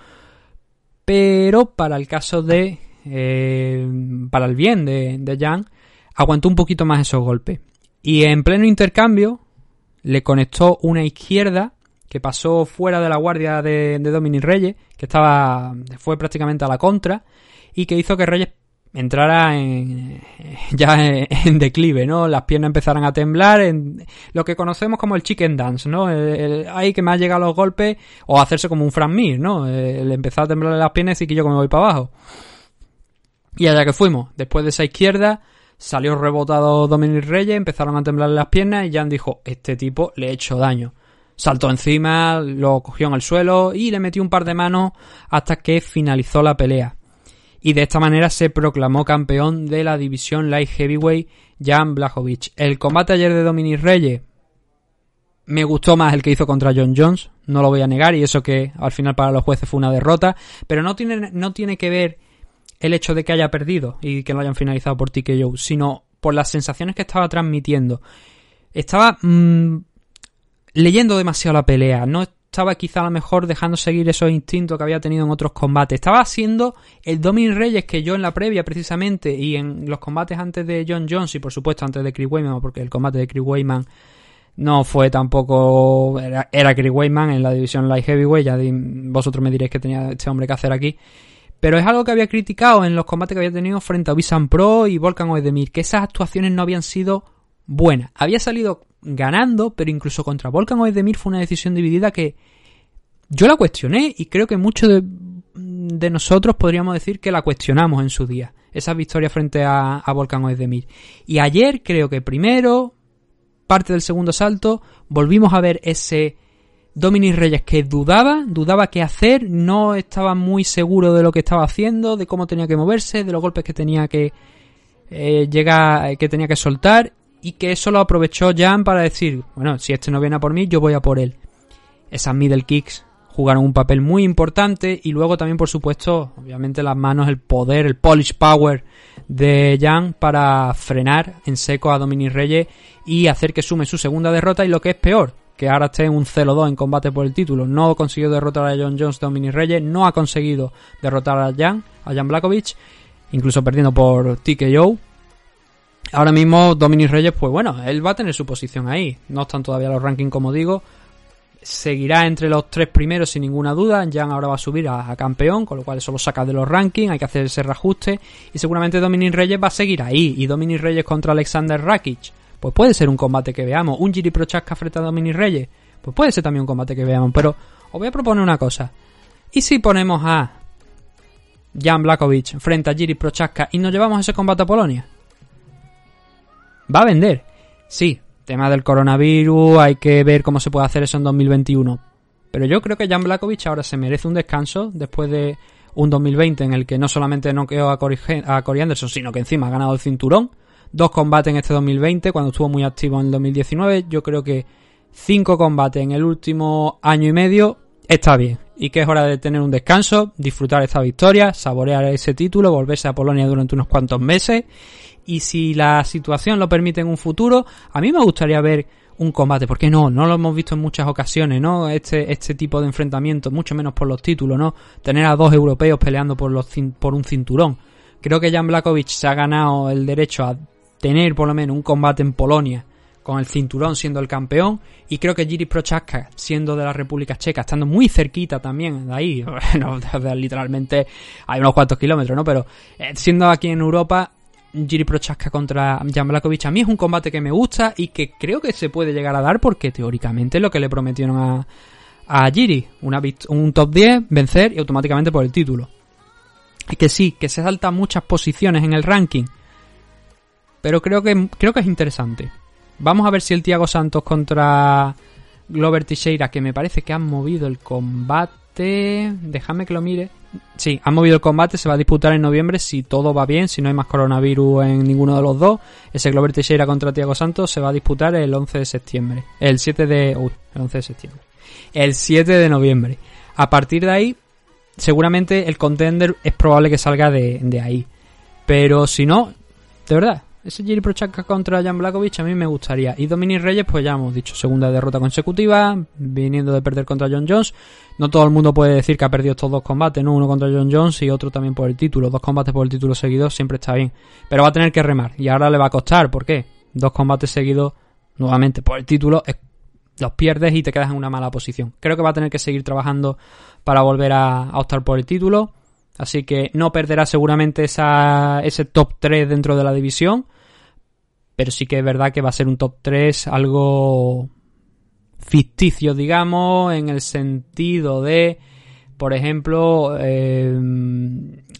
pero para el caso de, eh, para el bien de, de Jan, aguantó un poquito más esos golpes. Y en pleno intercambio le conectó una izquierda que pasó fuera de la guardia de, Dominic Reyes, que estaba fue prácticamente a la contra y que hizo que Reyes entrara en, ya en, declive, ¿no? Las piernas empezaran a temblar, en lo que conocemos como el chicken dance, ¿no? ahí que me ha llegado los golpes, o hacerse como un Frank Mir, ¿no? El empezar a temblar las piernas y que yo me voy para abajo. Y allá que fuimos, después de esa izquierda, salió rebotado Dominic Reyes, empezaron a temblar las piernas y Jan dijo, este tipo le he hecho daño saltó encima, lo cogió en el suelo y le metió un par de manos hasta que finalizó la pelea. Y de esta manera se proclamó campeón de la división Light Heavyweight Jan Blachowicz. El combate ayer de Dominic Reyes me gustó más el que hizo contra John Jones, no lo voy a negar, y eso que al final para los jueces fue una derrota, pero no tiene, no tiene que ver el hecho de que haya perdido y que lo hayan finalizado por TKO, sino por las sensaciones que estaba transmitiendo. Estaba mm, leyendo demasiado la pelea, no estaba quizá a lo mejor dejando seguir esos instintos que había tenido en otros combates. Estaba haciendo el Dominic Reyes que yo en la previa precisamente y en los combates antes de John Jones y por supuesto antes de Chris Weyman, porque el combate de Chris Weyman No fue tampoco. Era, era Chris Weidman en la división Light Heavyweight. Ya vosotros me diréis que tenía este hombre que hacer aquí. Pero es algo que había criticado en los combates que había tenido frente a Visan Pro y Volkan Oedemir, que esas actuaciones no habían sido buenas. Había salido ganando, pero incluso contra Volkan Oedemir fue una decisión dividida que yo la cuestioné y creo que muchos de, nosotros podríamos decir que la cuestionamos en su día. Esa victoria frente a, a Volkan Oedemir. Y ayer creo que primero, parte del segundo salto, volvimos a ver ese Dominic Reyes que dudaba, dudaba qué hacer, no estaba muy seguro de lo que estaba haciendo, de cómo tenía que moverse, de los golpes que tenía que eh, llegar, que tenía que soltar y que eso lo aprovechó Jan para decir, bueno, si este no viene a por mí, yo voy a por él. Esas middle kicks jugaron un papel muy importante y luego también, por supuesto, obviamente las manos, el poder, el polish power de Jan para frenar en seco a Dominic Reyes y hacer que sume su segunda derrota y lo que es peor, que ahora esté en un 0-2 en combate por el título. No consiguió derrotar a John Jones, Dominic Reyes, no ha conseguido derrotar a Jan, a Jan Blakovic, incluso perdiendo por TKO. Ahora mismo Dominic Reyes, pues bueno, él va a tener su posición ahí. No están todavía los rankings como digo. Seguirá entre los tres primeros sin ninguna duda. Jan ahora va a subir a, campeón, con lo cual eso lo saca de los rankings. Hay que hacer ese reajuste. Y seguramente Dominic Reyes va a seguir ahí. Y Dominic Reyes contra Alexander Rakic pues puede ser un combate que veamos. Un Giri Prochaska frente a Dominic Reyes, pues puede ser también un combate que veamos. Pero os voy a proponer una cosa. ¿Y si ponemos a Jan Blakovic frente a Giri Prochaska y nos llevamos ese combate a Polonia? Va a vender. Sí, tema del coronavirus, hay que ver cómo se puede hacer eso en 2021. Pero yo creo que Jan Blakovic ahora se merece un descanso después de un 2020 en el que no solamente no quedó a Corey, a Corey Anderson, sino que encima ha ganado el cinturón dos combates en este 2020, cuando estuvo muy activo en el 2019. Yo creo que cinco combates en el último año y medio está bien. Y que es hora de tener un descanso, disfrutar esta victoria, saborear ese título, volverse a Polonia durante unos cuantos meses. Y si la situación lo permite en un futuro, a mí me gustaría ver un combate, porque no, no lo hemos visto en muchas ocasiones, ¿no? Este, este tipo de enfrentamientos, mucho menos por los títulos, ¿no? Tener a dos europeos peleando por, los, por un cinturón. Creo que Jan Blakovic se ha ganado el derecho a tener por lo menos un combate en Polonia con el cinturón siendo el campeón y creo que Jiri Prochaska siendo de la República Checa estando muy cerquita también de ahí bueno, literalmente hay unos cuantos kilómetros no pero eh, siendo aquí en Europa Jiri Prochaska contra Jan Blakovic a mí es un combate que me gusta y que creo que se puede llegar a dar porque teóricamente es lo que le prometieron a, a Jiri una, un top 10 vencer y automáticamente por el título y que sí que se salta muchas posiciones en el ranking pero creo que, creo que es interesante. Vamos a ver si el Tiago Santos contra Glover Teixeira, que me parece que han movido el combate. Déjame que lo mire. Sí, han movido el combate, se va a disputar en noviembre si todo va bien, si no hay más coronavirus en ninguno de los dos. Ese Glover Teixeira contra Tiago Santos se va a disputar el 11 de septiembre. El 7 de... Uy, el 11 de septiembre. El 7 de noviembre. A partir de ahí, seguramente el contender es probable que salga de, de ahí. Pero si no, de verdad, ese Jiri Prochaska contra Jan Blakovic a mí me gustaría. Y Dominic Reyes, pues ya hemos dicho, segunda derrota consecutiva, viniendo de perder contra John Jones. No todo el mundo puede decir que ha perdido estos dos combates, ¿no? Uno contra John Jones y otro también por el título. Dos combates por el título seguidos siempre está bien. Pero va a tener que remar. Y ahora le va a costar. ¿Por qué? Dos combates seguidos, nuevamente, por el título, los pierdes y te quedas en una mala posición. Creo que va a tener que seguir trabajando para volver a, a optar por el título. Así que no perderá seguramente ese top 3 dentro de la división. Pero sí que es verdad que va a ser un top 3 algo ficticio, digamos, en el sentido de, por ejemplo, eh,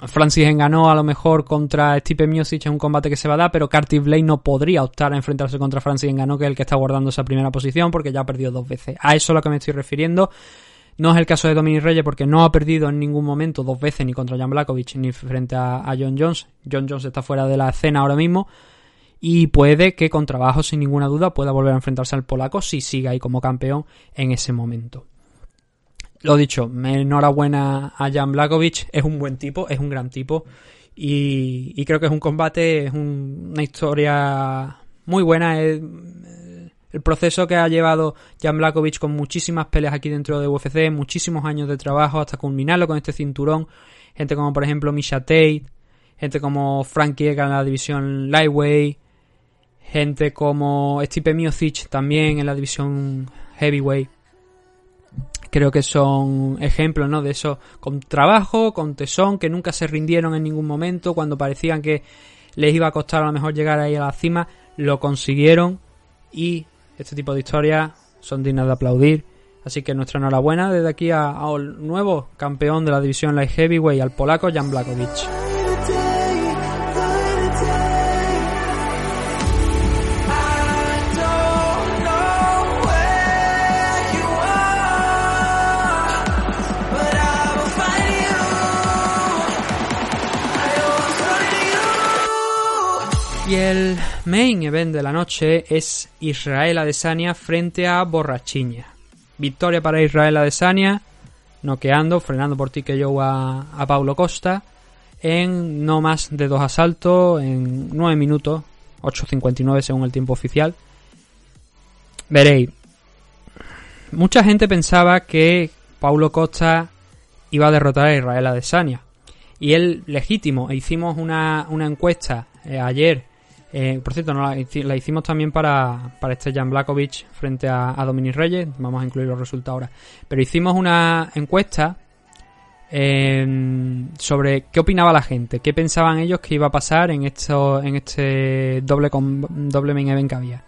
Francis ganó a lo mejor contra Stipe Miocic en un combate que se va a dar, pero Curtis Blade no podría optar a enfrentarse contra Francis ganó que es el que está guardando esa primera posición, porque ya ha perdido dos veces. A eso es a lo que me estoy refiriendo. No es el caso de Dominic Reyes porque no ha perdido en ningún momento dos veces ni contra Jan Blakovic ni frente a, John Jones. John Jones está fuera de la escena ahora mismo y puede que con trabajo sin ninguna duda pueda volver a enfrentarse al polaco si sigue ahí como campeón en ese momento. Lo dicho, enhorabuena a Jan Blakovic, es un buen tipo, es un gran tipo y, creo que es un combate, es una historia muy buena. El proceso que ha llevado Jan Blakovic con muchísimas peleas aquí dentro de UFC, muchísimos años de trabajo hasta culminarlo con este cinturón. Gente como por ejemplo Misha Tate, gente como Frankie Edgar en la división Lightweight, Gente como Stipe Miocic también en la división heavyweight. Creo que son ejemplos, ¿no? De eso, con trabajo, con tesón, que nunca se rindieron en ningún momento, cuando parecían que les iba a costar a lo mejor llegar ahí a la cima, lo consiguieron y este tipo de historias son dignas de aplaudir. Así que nuestra enhorabuena desde aquí al nuevo campeón de la división Light Heavyweight, al polaco Jan Blakowicz. Y el main event de la noche es Israel Adesanya frente a Borrachiña. Victoria para Israel Adesanya, noqueando, frenando por yo a, a Paulo Costa en no más de dos asaltos, en 9 minutos, 8.59 según el tiempo oficial. Veréis, mucha gente pensaba que Paulo Costa iba a derrotar a Israel Adesanya. Y él legítimo, e hicimos una, una encuesta eh, ayer eh, por cierto, no la, hicimos también para, para este Jan Blakovic frente a, a Dominic Reyes. Vamos a incluir los resultados ahora. Pero hicimos una encuesta eh, sobre qué opinaba la gente, qué pensaban ellos que iba a pasar en, esto, en este doble, doble main event que había.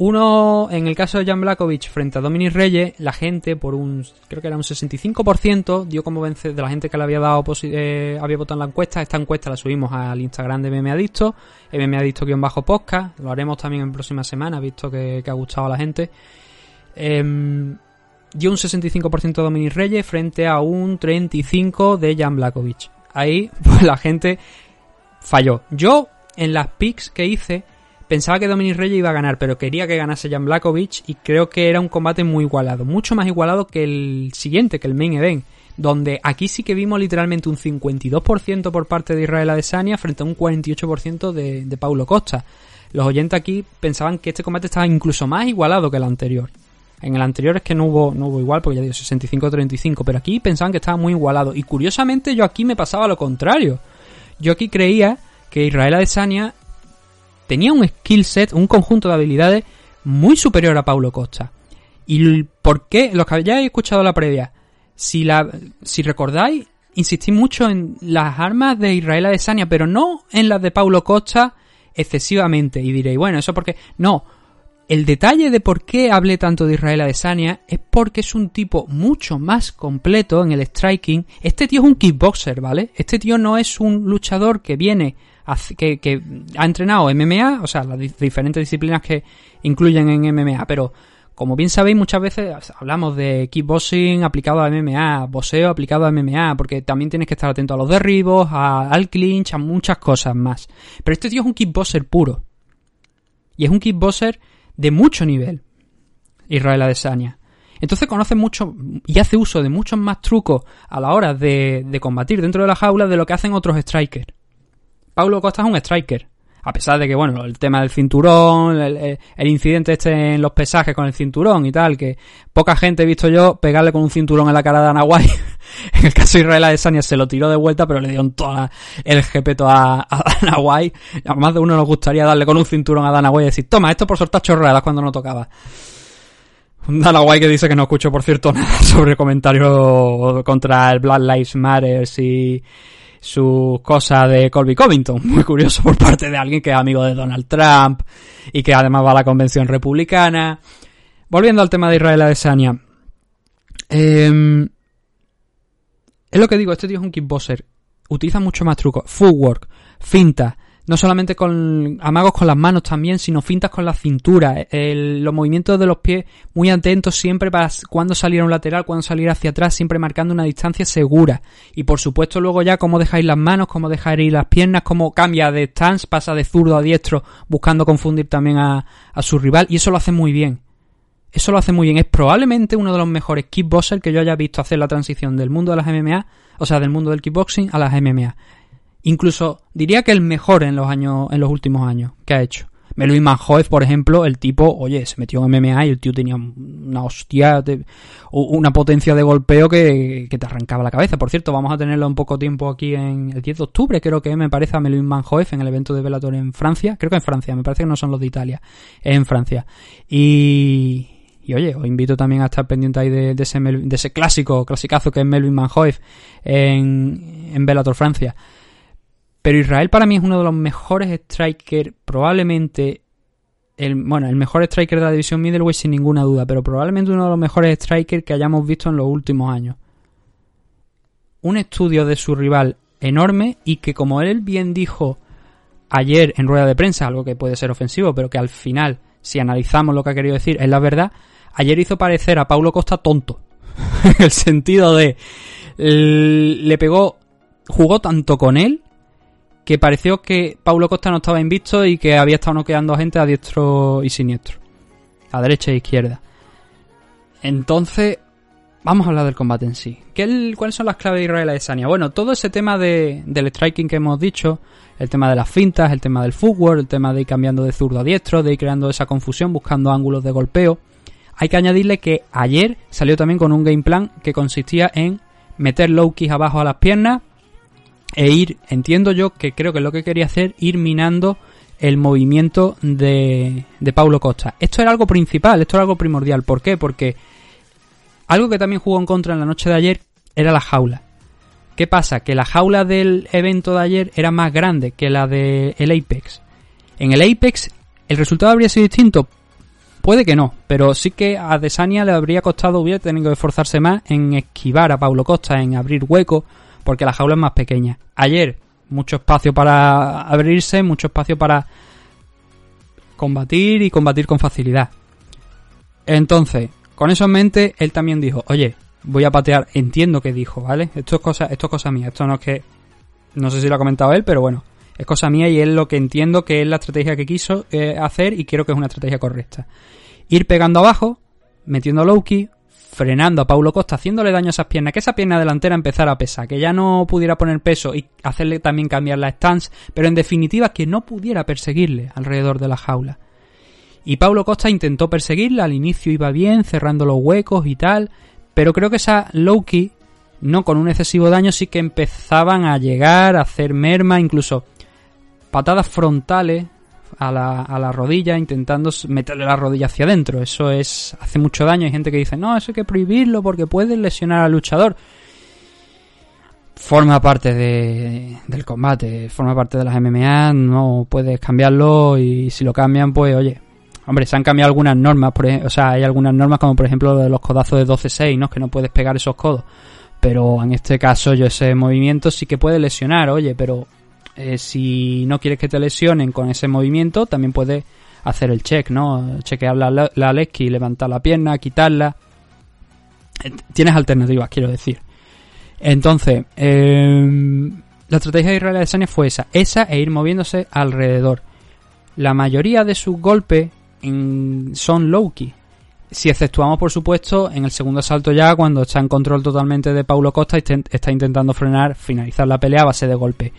Uno, en el caso de Jan Blakovic frente a Dominic Reyes, la gente, por un, creo que era un 65%, dio como vence de la gente que le había dado, eh, había votado en la encuesta. Esta encuesta la subimos al Instagram de MMA Adicto, MMA bajo podcast. Lo haremos también en próximas semanas, visto que, ha gustado a la gente. Em, dio un 65% de Dominic Reyes frente a un 35% de Jan Blakovic. Ahí, pues la gente falló. Yo, en las picks que hice, Pensaba que Dominic Reyes iba a ganar, pero quería que ganase Jan Blakovic y creo que era un combate muy igualado, mucho más igualado que el siguiente, que el main event, donde aquí sí que vimos literalmente un 52% por parte de Israel Adesanya frente a un 48% de, de Paulo Costa. Los oyentes aquí pensaban que este combate estaba incluso más igualado que el anterior. En el anterior es que no hubo, no hubo igual, porque ya digo 65-35, pero aquí pensaban que estaba muy igualado. Y curiosamente yo aquí me pasaba lo contrario. Yo aquí creía que Israel Adesanya tenía un skill set, un conjunto de habilidades muy superior a Paulo Costa. ¿Y por qué? Los que hayáis escuchado la previa, si, la, si recordáis, insistí mucho en las armas de Israel Adesanya, pero no en las de Paulo Costa excesivamente. Y diréis, bueno, eso porque... No, el detalle de por qué hablé tanto de Israel Adesanya es porque es un tipo mucho más completo en el striking. Este tío es un kickboxer, ¿vale? Este tío no es un luchador que viene que, ha entrenado MMA, o sea, las diferentes disciplinas que incluyen en MMA, pero como bien sabéis, muchas veces hablamos de kickboxing aplicado a MMA, boxeo aplicado a MMA, porque también tienes que estar atento a los derribos, al clinch, a muchas cosas más. Pero este tío es un kickboxer puro. Y es un kickboxer de mucho nivel. Israel Adesanya. Entonces conoce mucho y hace uso de muchos más trucos a la hora de, de combatir dentro de la jaula de lo que hacen otros strikers. Paulo Costa es un striker. A pesar de que, bueno, el tema del cinturón, el, incidente este en los pesajes con el cinturón y tal, que poca gente he visto yo pegarle con un cinturón en la cara de Dana White. en el caso de Israel Adesanya se lo tiró de vuelta, pero le dio todo el jepeto a, a White. A más de uno nos gustaría darle con un cinturón a Dana White y decir, toma, esto por soltar chorradas cuando no tocaba. Dana White que dice que no escucho, por cierto, nada sobre comentarios contra el Black Lives Matter y su cosa de Colby Covington. Muy curioso por parte de alguien que es amigo de Donald Trump y que además va a la convención republicana. Volviendo al tema de Israel Adesanya. Eh, es lo que digo, este tío es un kickboxer. Utiliza mucho más trucos. Footwork, finta, no solamente con amagos con las manos también, sino fintas con la cintura, los movimientos de los pies muy atentos siempre para cuando salir un lateral, cuando salir hacia atrás, siempre marcando una distancia segura. Y por supuesto luego ya cómo dejáis las manos, cómo dejáis las piernas, cómo cambia de stance, pasa de zurdo a diestro, buscando confundir también a, a su rival, y eso lo hace muy bien. Eso lo hace muy bien. Es probablemente uno de los mejores kickboxers que yo haya visto hacer la transición del mundo de las MMA, o sea, del mundo del kickboxing a las MMA. Incluso diría que el mejor en los años, en los últimos años que ha hecho. Melvin Manhoef, por ejemplo, el tipo, oye, se metió en MMA y el tío tenía un una hostia, una potencia de golpeo que, te arrancaba la cabeza. Por cierto, vamos a tenerlo un poco tiempo aquí en el 10 de octubre, creo que me parece a Melvin Manhoef en el evento de Bellator en Francia. Creo que en Francia, me parece que no son los de Italia, en Francia. Y, oye, os invito también a estar pendiente ahí de, ese, de ese clásico, clasicazo que es Melvin Manhoef en, en Bellator Francia. Pero Israel para mí es uno de los mejores strikers, probablemente el, bueno, el mejor striker de la división middleweight sin ninguna duda, pero probablemente uno de los mejores strikers que hayamos visto en los últimos años. Un estudio de su rival enorme y que como él bien dijo ayer en rueda de prensa, algo que puede ser ofensivo, pero que al final, si analizamos lo que ha querido decir, es la verdad, ayer hizo parecer a Paulo Costa tonto. en el sentido de. Le pegó. Jugó tanto con él que pareció que Paulo Costa no estaba invisto y que había estado noqueando a gente a diestro y siniestro. A derecha e izquierda. Entonces, vamos a hablar del combate en sí. ¿Qué ¿Cuáles son las claves de Israel Adesanya? Bueno, todo ese tema de, del striking que hemos dicho, el tema de las fintas, el tema del footwork, el tema de ir cambiando de zurdo a diestro, de ir creando esa confusión, buscando ángulos de golpeo. Hay que añadirle que ayer salió también con un game plan que consistía en meter low kicks abajo a las piernas e ir, entiendo yo que creo que lo que quería hacer, ir minando el movimiento de, de Paulo Costa. Esto era algo principal, esto era algo primordial. ¿Por qué? Porque algo que también jugó en contra en la noche de ayer era la jaula. ¿Qué pasa? Que la jaula del evento de ayer era más grande que la del Apex. En el Apex el resultado habría sido distinto Puede que no, pero sí que a Desania le habría costado, hubiera tenido que esforzarse más en esquivar a Paulo Costa, en abrir huecos, porque la jaula es más pequeña. Ayer, mucho espacio para abrirse, mucho espacio para combatir y combatir con facilidad. Entonces, con eso en mente, él también dijo, oye, voy a patear, entiendo que dijo, ¿vale? Esto es cosa, esto es cosa mía, esto no es que, no sé si lo ha comentado él, pero bueno, es cosa mía y es lo que entiendo que es la estrategia que quiso eh, hacer y creo que es una estrategia correcta. Ir pegando abajo, metiendo low key, frenando a Paulo Costa, haciéndole daño a esas piernas, que esa pierna delantera empezara a pesar, que ya no pudiera poner peso y hacerle también cambiar la stance, pero en definitiva que no pudiera perseguirle alrededor de la jaula. Y Paulo Costa intentó perseguirla, al inicio iba bien, cerrando los huecos y tal, pero creo que esa low key, no con un excesivo daño, sí que empezaban a llegar, a hacer merma, incluso patadas frontales a la, a la rodilla intentando meterle la rodilla hacia adentro. Eso es hace mucho daño. Hay gente que dice, no, eso hay que prohibirlo porque puede lesionar al luchador. Forma parte de, del combate, forma parte de las MMA, no puedes cambiarlo y si lo cambian, pues oye, hombre, se han cambiado algunas normas, por, o sea, hay algunas normas como por ejemplo lo de los codazos de 12-6, ¿no? Que no puedes pegar esos codos. Pero en este caso yo ese movimiento sí que puede lesionar, oye, pero eh, si no quieres que te lesionen con ese movimiento, también puedes hacer el check, ¿no? Chequear la, la, levantar la pierna, quitarla. Eh, tienes alternativas, quiero decir. Entonces, em, la estrategia de Israel Adesanya fue esa, esa e ir moviéndose alrededor. La mayoría de sus golpes son low key. Si exceptuamos, por supuesto, en el segundo asalto ya, cuando está en control totalmente de Paulo Costa y está intentando frenar, finalizar la pelea a base de golpe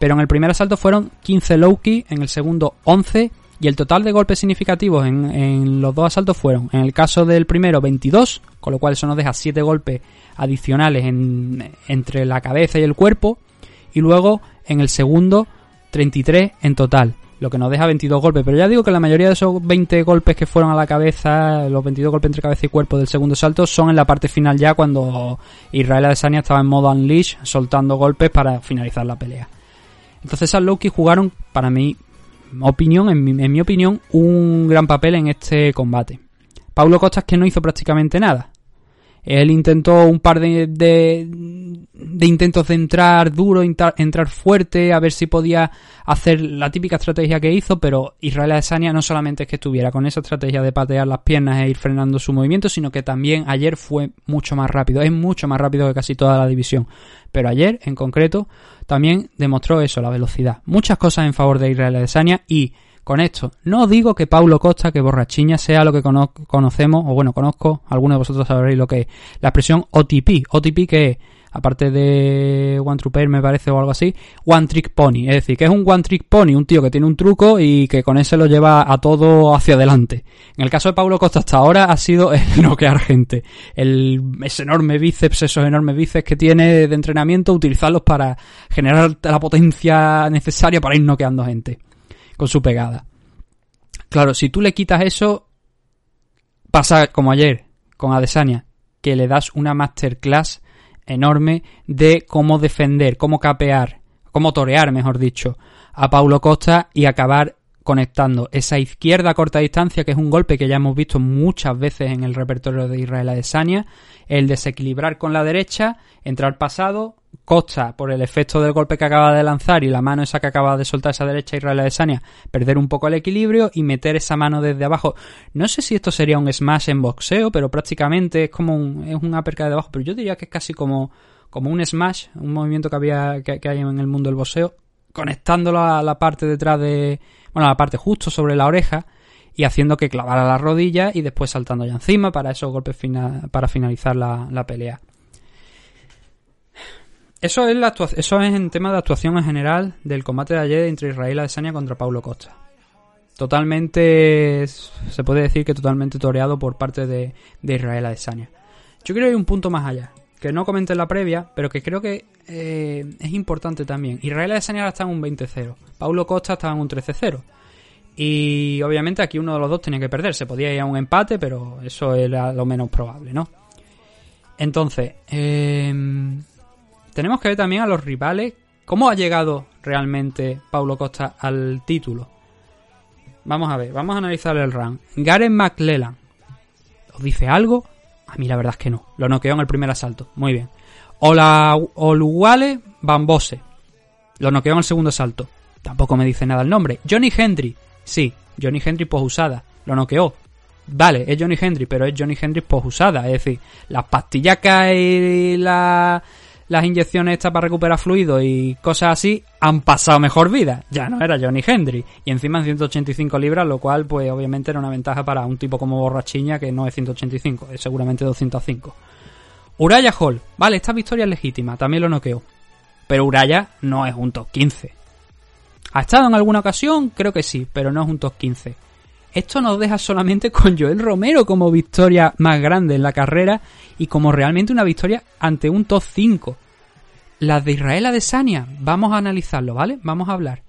pero en el primer asalto fueron 15 low key, en el segundo 11 y el total de golpes significativos en, los dos asaltos fueron, en el caso del primero 22, con lo cual eso nos deja 7 golpes adicionales entre la cabeza y el cuerpo, y luego en el segundo 33 en total, lo que nos deja 22 golpes. Pero ya digo que la mayoría de esos 20 golpes que fueron a la cabeza, los 22 golpes entre cabeza y cuerpo del segundo salto, son en la parte final ya cuando Israel Adesanya estaba en modo unleash, soltando golpes para finalizar la pelea. Entonces esas Loki jugaron, para mi opinión, en mi, opinión, un gran papel en este combate. Paulo Costas que no hizo prácticamente nada. Él intentó un par de, de, intentos de entrar duro, entrar, fuerte, a ver si podía hacer la típica estrategia que hizo, pero Israel Adesanya no solamente es que estuviera con esa estrategia de patear las piernas e ir frenando su movimiento, sino que también ayer fue mucho más rápido, es mucho más rápido que casi toda la división. Pero ayer, en concreto, también demostró eso, la velocidad. Muchas cosas en favor de Israel Adesanya y con esto no digo que Paulo Costa, que borrachiña sea lo que conocemos, o bueno, conozco, algunos de vosotros sabréis lo que es la expresión OTP. OTP que es aparte de One Trooper me parece o algo así, One Trick Pony. Es decir, que es un One Trick Pony, un tío que tiene un truco y que con ese lo lleva a todo hacia adelante. En el caso de Paulo Costa hasta ahora ha sido el noquear gente. El, ese enorme bíceps, esos enormes bíceps que tiene de entrenamiento, utilizarlos para generar la potencia necesaria para ir noqueando gente con su pegada. Claro, si tú le quitas eso, pasa como ayer con Adesanya, que le das una masterclass enorme de cómo defender, cómo capear, cómo torear, mejor dicho, a Paulo Costa y acabar conectando esa izquierda a corta distancia, que es un golpe que ya hemos visto muchas veces en el repertorio de Israel Adesanya, el desequilibrar con la derecha, entrar pasado, Costa, por el efecto del golpe que acaba de lanzar y la mano esa que acaba de soltar esa derecha Israel Adesanya, perder un poco el equilibrio y meter esa mano desde abajo. No sé si esto sería un smash en boxeo, pero prácticamente es como un, es una perca de abajo, pero yo diría que es casi como, como un smash, un movimiento que había que, hay en el mundo del boxeo, conectándolo a la parte detrás de, bueno, la parte justo sobre la oreja y haciendo que clavara la rodilla y después saltando ya encima para esos golpes para finalizar la, pelea. Eso es, la eso es en tema de actuación en general del combate de ayer entre Israel Adesanya contra Paulo Costa. Totalmente, se puede decir que totalmente toreado por parte de, de Israel Adesanya. Yo que hay un punto más allá, que no comenté en la previa, pero que creo que eh, es importante también. Israel Adesanya ahora está en un 20-0. Paulo Costa está en un 13-0. Y obviamente aquí uno de los dos tenía que perder. Se podía ir a un empate, pero eso era lo menos probable, ¿no? Entonces, em, tenemos que ver también a los rivales. ¿Cómo ha llegado realmente Paulo Costa al título? Vamos a ver, vamos a analizar el run. Garen McLellan. ¿Os dice algo? A mí la verdad es que no. Lo noqueó en el primer asalto. Muy bien. Oluwale Bambose. Lo noqueó en el segundo asalto. Tampoco me dice nada el nombre. Johnny Hendry. Sí, Johnny Hendry posusada. Lo noqueó. Vale, es Johnny Hendry, pero es Johnny Hendry posusada. Es decir, las pastillacas y las inyecciones estas para recuperar fluido y cosas así han pasado mejor vida. Ya no era Johnny Hendry. Y encima en 185 libras, lo cual, pues obviamente era una ventaja para un tipo como Borrachiña que no es 185, es seguramente 205. Uraya Hall. Vale, esta victoria es legítima, también lo noqueo. Pero Uraya no es un top 15. ¿Ha estado en alguna ocasión? Creo que sí, pero no es un top 15. Esto nos deja solamente con Joel Romero como victoria más grande en la carrera y como realmente una victoria ante un top 5. Las de Israel Adesanya, vamos a analizarlo, ¿vale? Vamos a hablar.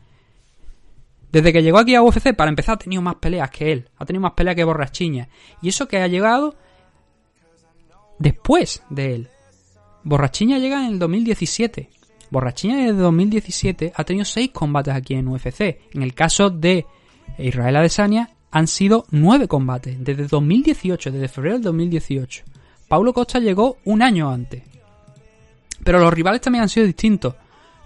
Desde que llegó aquí a UFC, para empezar, ha tenido más peleas que él. Ha tenido más peleas que Borrachiña. Y eso que ha llegado después de él. Borrachiña llega en el 2017. Borrachiña desde 2017 ha tenido 6 combates aquí en UFC. En el caso de Israel Adesanya han sido 9 combates desde 2018, desde febrero del 2018. Paulo Costa llegó un año antes. Pero los rivales también han sido distintos.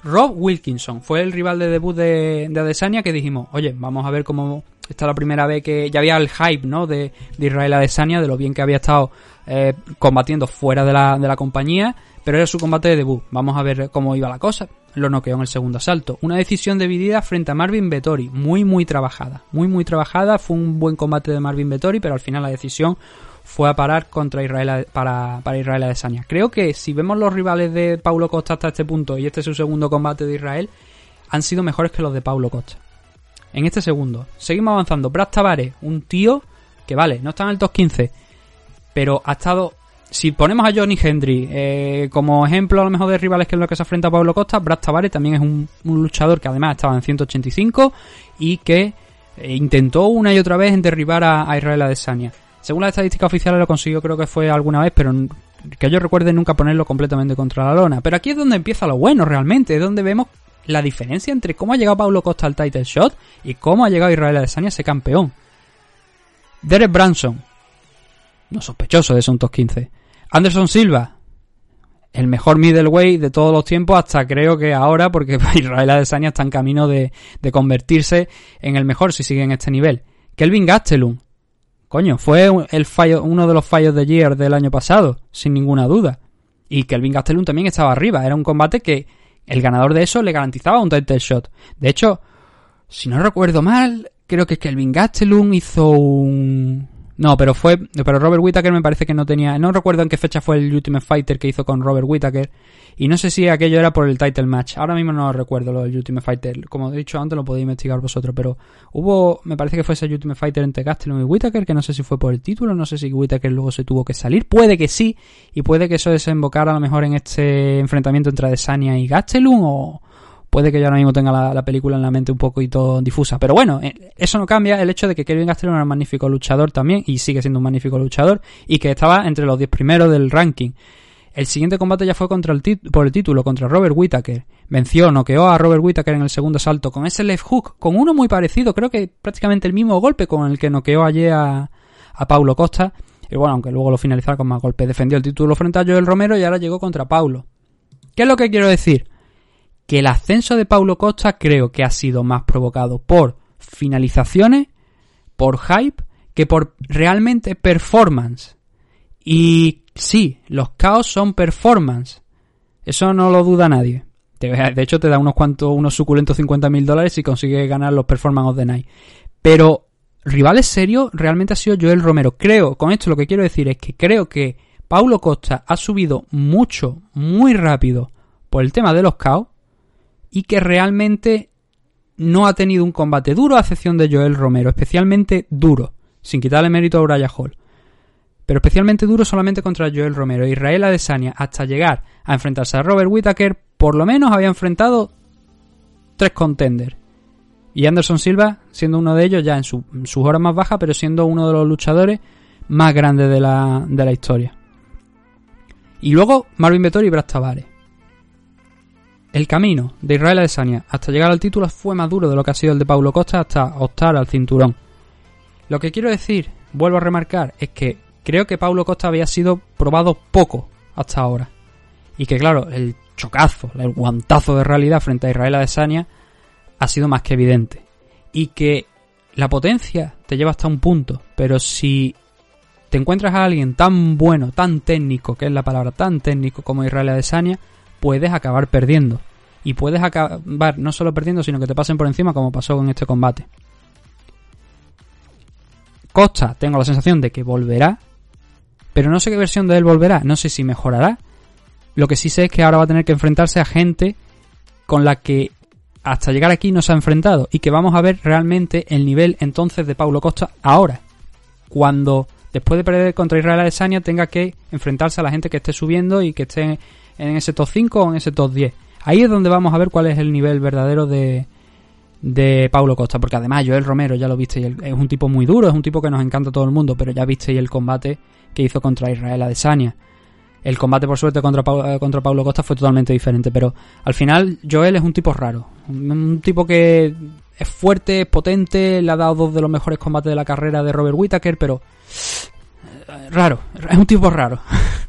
Rob Wilkinson fue el rival de debut de, de Adesanya que dijimos, oye, vamos a ver cómo esta es la primera vez que ya había el hype, ¿no? De, de Israel Adesanya, de lo bien que había estado eh, combatiendo fuera de la, de la compañía, pero era su combate de debut. Vamos a ver cómo iba la cosa. Lo noqueó en el segundo asalto. Una decisión dividida frente a Marvin Vettori, muy muy trabajada. Muy muy trabajada, fue un buen combate de Marvin Vettori, pero al final la decisión fue a parar contra Israel para, para Israel Adesanya. Creo que si vemos los rivales de Paulo Costa hasta este punto y este es su segundo combate de Israel, han sido mejores que los de Paulo Costa. En este segundo. Seguimos avanzando. Brad Tavares, un tío que vale, no está en el top 15, pero ha estado. Si ponemos a Johnny Hendry eh, como ejemplo a lo mejor de rivales que es lo que se enfrenta a Pablo Costa, Brad Tavares también es un, luchador que además estaba en 185 y que eh, intentó una y otra vez en derribar a, Israel Adesanya. Según las estadísticas oficiales lo consiguió creo que fue alguna vez, pero que yo recuerde nunca ponerlo completamente contra la lona. Pero aquí es donde empieza lo bueno realmente, es donde vemos la diferencia entre cómo ha llegado Pablo Costa al title shot y cómo ha llegado Israel Adesanya a ese campeón. Derek Branson, no sospechoso de esos top 15. Anderson Silva, el mejor middleweight de todos los tiempos, hasta creo que ahora, porque Israel Adesanya está en camino de, convertirse en el mejor si sigue en este nivel. Kelvin Gastelum, coño, fue el fallo, uno de los fallos de Year del año pasado, sin ninguna duda. Y Kelvin Gastelum también estaba arriba. Era un combate que el ganador de eso le garantizaba un title shot. De hecho, si no recuerdo mal, creo que Kelvin Gastelum hizo un No, pero fue. Pero Robert Whittaker me parece que no tenía. No recuerdo en qué fecha fue el Ultimate Fighter que hizo con Robert Whittaker. Y no sé si aquello era por el title match. Ahora mismo no recuerdo lo del Ultimate Fighter. Como he dicho antes, lo podéis investigar vosotros. Pero hubo. Me parece que fue ese Ultimate Fighter entre Gastelum y Whittaker. Que no sé si fue por el título. No sé si Whittaker luego se tuvo que salir. Puede que sí. Y puede que eso desembocara a lo mejor en este enfrentamiento entre Adesanya y Gastelum. O puede que yo ahora mismo tenga la, película en la mente un poquito difusa. Pero bueno, eh, eso no cambia el hecho de que Kevin Gastelum era un magnífico luchador también, y sigue siendo un magnífico luchador, y que estaba entre los 10 primeros del ranking. El siguiente combate ya fue contra el por el título, contra Robert Whittaker. Venció, noqueó a Robert Whittaker en el segundo salto con ese left hook, con uno muy parecido, creo que prácticamente el mismo golpe con el que noqueó ayer a, a Paulo Costa. Y bueno, aunque luego lo finalizara con más golpes. Defendió el título frente a Joel Romero y ahora llegó contra Paulo. ¿Qué es lo que quiero decir? Que el ascenso de Paulo Costa creo que ha sido más provocado por finalizaciones, por hype, que por realmente performance. Y sí, los caos son performance. Eso no lo duda nadie. De hecho, te da unos cuantos, unos suculentos 50 mil dólares si consigues ganar los performance of the night. Pero rivales serios realmente ha sido Joel Romero. Creo, con esto lo que quiero decir es que creo que Paulo Costa ha subido mucho, muy rápido por el tema de los caos y que realmente no ha tenido un combate duro a excepción de Joel Romero, especialmente duro, sin quitarle mérito a Uriah Hall. Pero especialmente duro solamente contra Joel Romero. Israel Adesanya, hasta llegar a enfrentarse a Robert Whittaker, por lo menos había enfrentado tres contenders. Y Anderson Silva, siendo uno de ellos ya en, sus horas más bajas, pero siendo uno de los luchadores más grandes de la, de la historia. Y luego Marvin Vettori y Brad Tavares. El camino de Israel Adesanya hasta llegar al título fue más duro de lo que ha sido el de Paulo Costa hasta optar al cinturón. Lo que quiero decir, vuelvo a remarcar, es que creo que Paulo Costa había sido probado poco hasta ahora. Y que claro, el chocazo, el guantazo de realidad frente a Israel Adesanya ha sido más que evidente. Y que la potencia te lleva hasta un punto, pero si te encuentras a alguien tan bueno, tan técnico, que es la palabra tan técnico como Israel Adesanya, puedes acabar perdiendo. Y puedes acabar no solo perdiendo, sino que te pasen por encima como pasó en este combate. Costa, tengo la sensación de que volverá, pero no sé qué versión de él volverá, no sé si mejorará. Lo que sí sé es que ahora va a tener que enfrentarse a gente con la que hasta llegar aquí no se ha enfrentado y que vamos a ver realmente el nivel entonces de Paulo Costa ahora, cuando después de perder contra Israel Adesanya tenga que enfrentarse a la gente que esté subiendo y que esté en ese top 5 o en ese top 10. Ahí es donde vamos a ver cuál es el nivel verdadero de, de Paulo Costa, porque además Joel Romero, ya lo viste, es un tipo muy duro, es un tipo que nos encanta a todo el mundo, pero ya visteis el combate que hizo contra Israel Adesanya. El combate, por suerte, contra, eh, contra Paulo Costa fue totalmente diferente, pero al final Joel es un tipo raro, un, tipo que es fuerte, es potente, le ha dado dos de los mejores combates de la carrera de Robert Whittaker, pero eh, raro, es un tipo raro.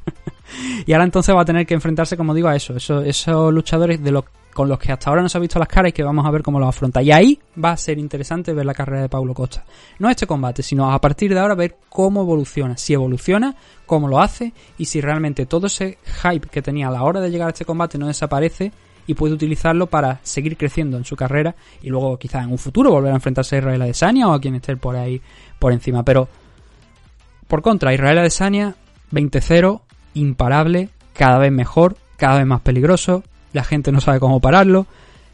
y ahora entonces va a tener que enfrentarse, como digo, a eso, esos, luchadores de los con los que hasta ahora no se ha visto las caras y que vamos a ver cómo los afronta. Y ahí va a ser interesante ver la carrera de Paulo Costa. No este combate, sino a partir de ahora ver cómo evoluciona. Si evoluciona, cómo lo hace y si realmente todo ese hype que tenía a la hora de llegar a este combate no desaparece y puede utilizarlo para seguir creciendo en su carrera y luego quizás en un futuro volver a enfrentarse a Israel Adesanya o a quien esté por ahí por encima. Pero por contra, Israel Adesanya 20-0 imparable, cada vez mejor, cada vez más peligroso, la gente no sabe cómo pararlo,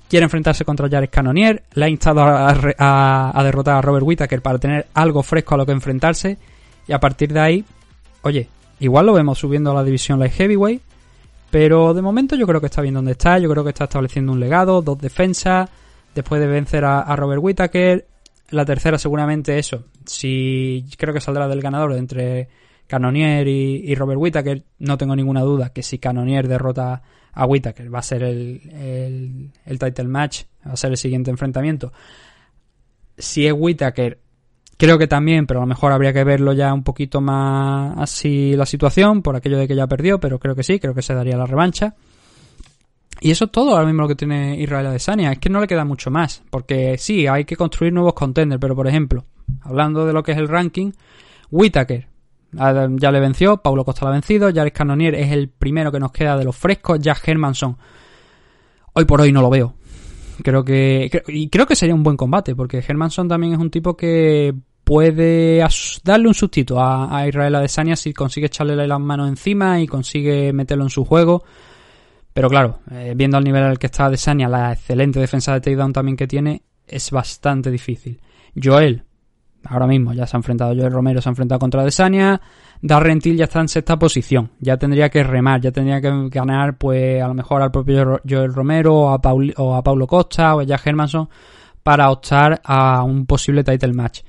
quiere enfrentarse contra Jared Cannonier, le ha instado a, derrotar a Robert Whittaker para tener algo fresco a lo que enfrentarse, y a partir de ahí, oye, igual lo vemos subiendo a la división light heavyweight, pero de momento yo creo que está bien donde está, yo creo que está estableciendo un legado, dos defensas, después de vencer a, a Robert Whittaker, la tercera seguramente eso, si creo que saldrá del ganador de entre Canonier y, Robert Whittaker, no tengo ninguna duda que si Canonier derrota a Whittaker va a ser el, el, title match, va a ser el siguiente enfrentamiento. Si es Whittaker, creo que también, pero a lo mejor habría que verlo ya un poquito más así la situación, por aquello de que ya perdió, pero creo que sí, creo que se daría la revancha. Y eso es todo ahora mismo lo que tiene Israel Adesanya. Es que no le queda mucho más. Porque sí, hay que construir nuevos contenders. Pero por ejemplo, hablando de lo que es el ranking, Whittaker ya le venció, Paulo Costa la ha vencido, Jared Cannonier es el primero que nos queda de los frescos, Jack Hermanson. Hoy por hoy no lo veo. Creo que. y creo que sería un buen combate, porque Hermanson también es un tipo que puede darle un sustito a, Israel Adesanya si consigue echarle las manos encima y consigue meterlo en su juego. Pero claro, eh, viendo al nivel al que está Adesanya, la excelente defensa de takedown también que tiene, es bastante difícil. Joel, ahora mismo ya se ha enfrentado Joel Romero, se ha enfrentado contra Adesanya. Darren Till ya está en sexta posición. Ya tendría que remar, ya tendría que ganar, pues a lo mejor al propio Joel Romero o a, o a Paulo Costa o a Jack Hermanson para optar a un posible title match.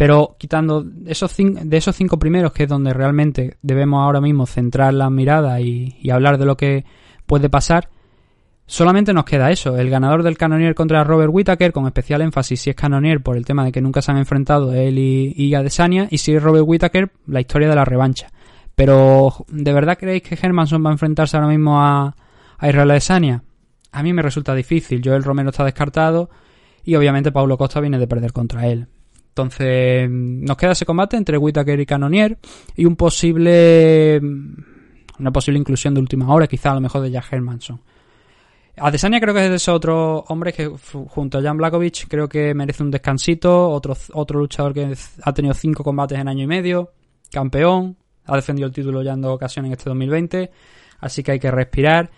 Pero quitando esos de esos cinco primeros, que es donde realmente debemos ahora mismo centrar la mirada y, hablar de lo que puede pasar, solamente nos queda eso, el ganador del Canonier contra Robert Whittaker, con especial énfasis si es Canonier por el tema de que nunca se han enfrentado él y, y Adesanya, y si es Robert Whittaker, la historia de la revancha. Pero, ¿de verdad creéis que Hermanson va a enfrentarse ahora mismo a, a Israel Adesanya? A mí me resulta difícil, Joel Romero está descartado y obviamente Paulo Costa viene de perder contra él. Entonces, nos queda ese combate entre Whitaker y Canonier y un posible. Una posible inclusión de última hora, quizá a lo mejor de Jack Hermanson. Adesanya creo que es de esos otros hombres que, junto a Jan Blakovic, creo que merece un descansito. Otro, otro luchador que ha tenido cinco combates en año y medio, campeón, ha defendido el título ya en dos ocasiones en este 2020. Así que hay que respirar,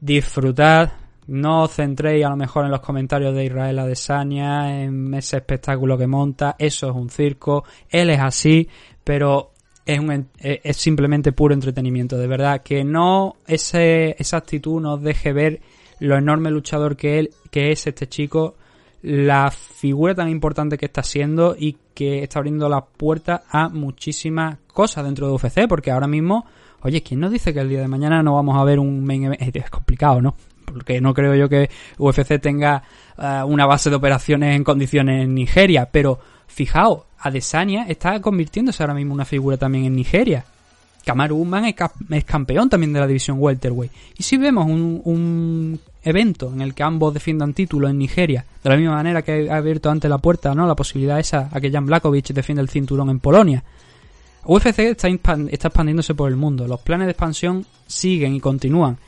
disfrutar, no os centréis a lo mejor en los comentarios de Israel Adesanya, en ese espectáculo que monta, eso es un circo, él es así, pero es, un, es simplemente puro entretenimiento, de verdad, que no ese, esa actitud nos deje ver lo enorme luchador que él, que es este chico, la figura tan importante que está siendo y que está abriendo la puerta a muchísimas cosas dentro de UFC, porque ahora mismo, oye, ¿quién nos dice que el día de mañana no vamos a ver un main event? Es complicado, ¿no? porque no creo yo que UFC tenga eh, una base de operaciones en condiciones en Nigeria, pero fijaos, Adesanya está convirtiéndose ahora mismo en una figura también en Nigeria. Kamaru Usman es, campeón también de la división welterweight. Y si vemos un, evento en el que ambos defiendan títulos en Nigeria, de la misma manera que ha abierto antes la puerta, ¿no? La posibilidad esa a que Jan Blakovic defienda el cinturón en Polonia. UFC está, expandiéndose por el mundo. Los planes de expansión siguen y continúan.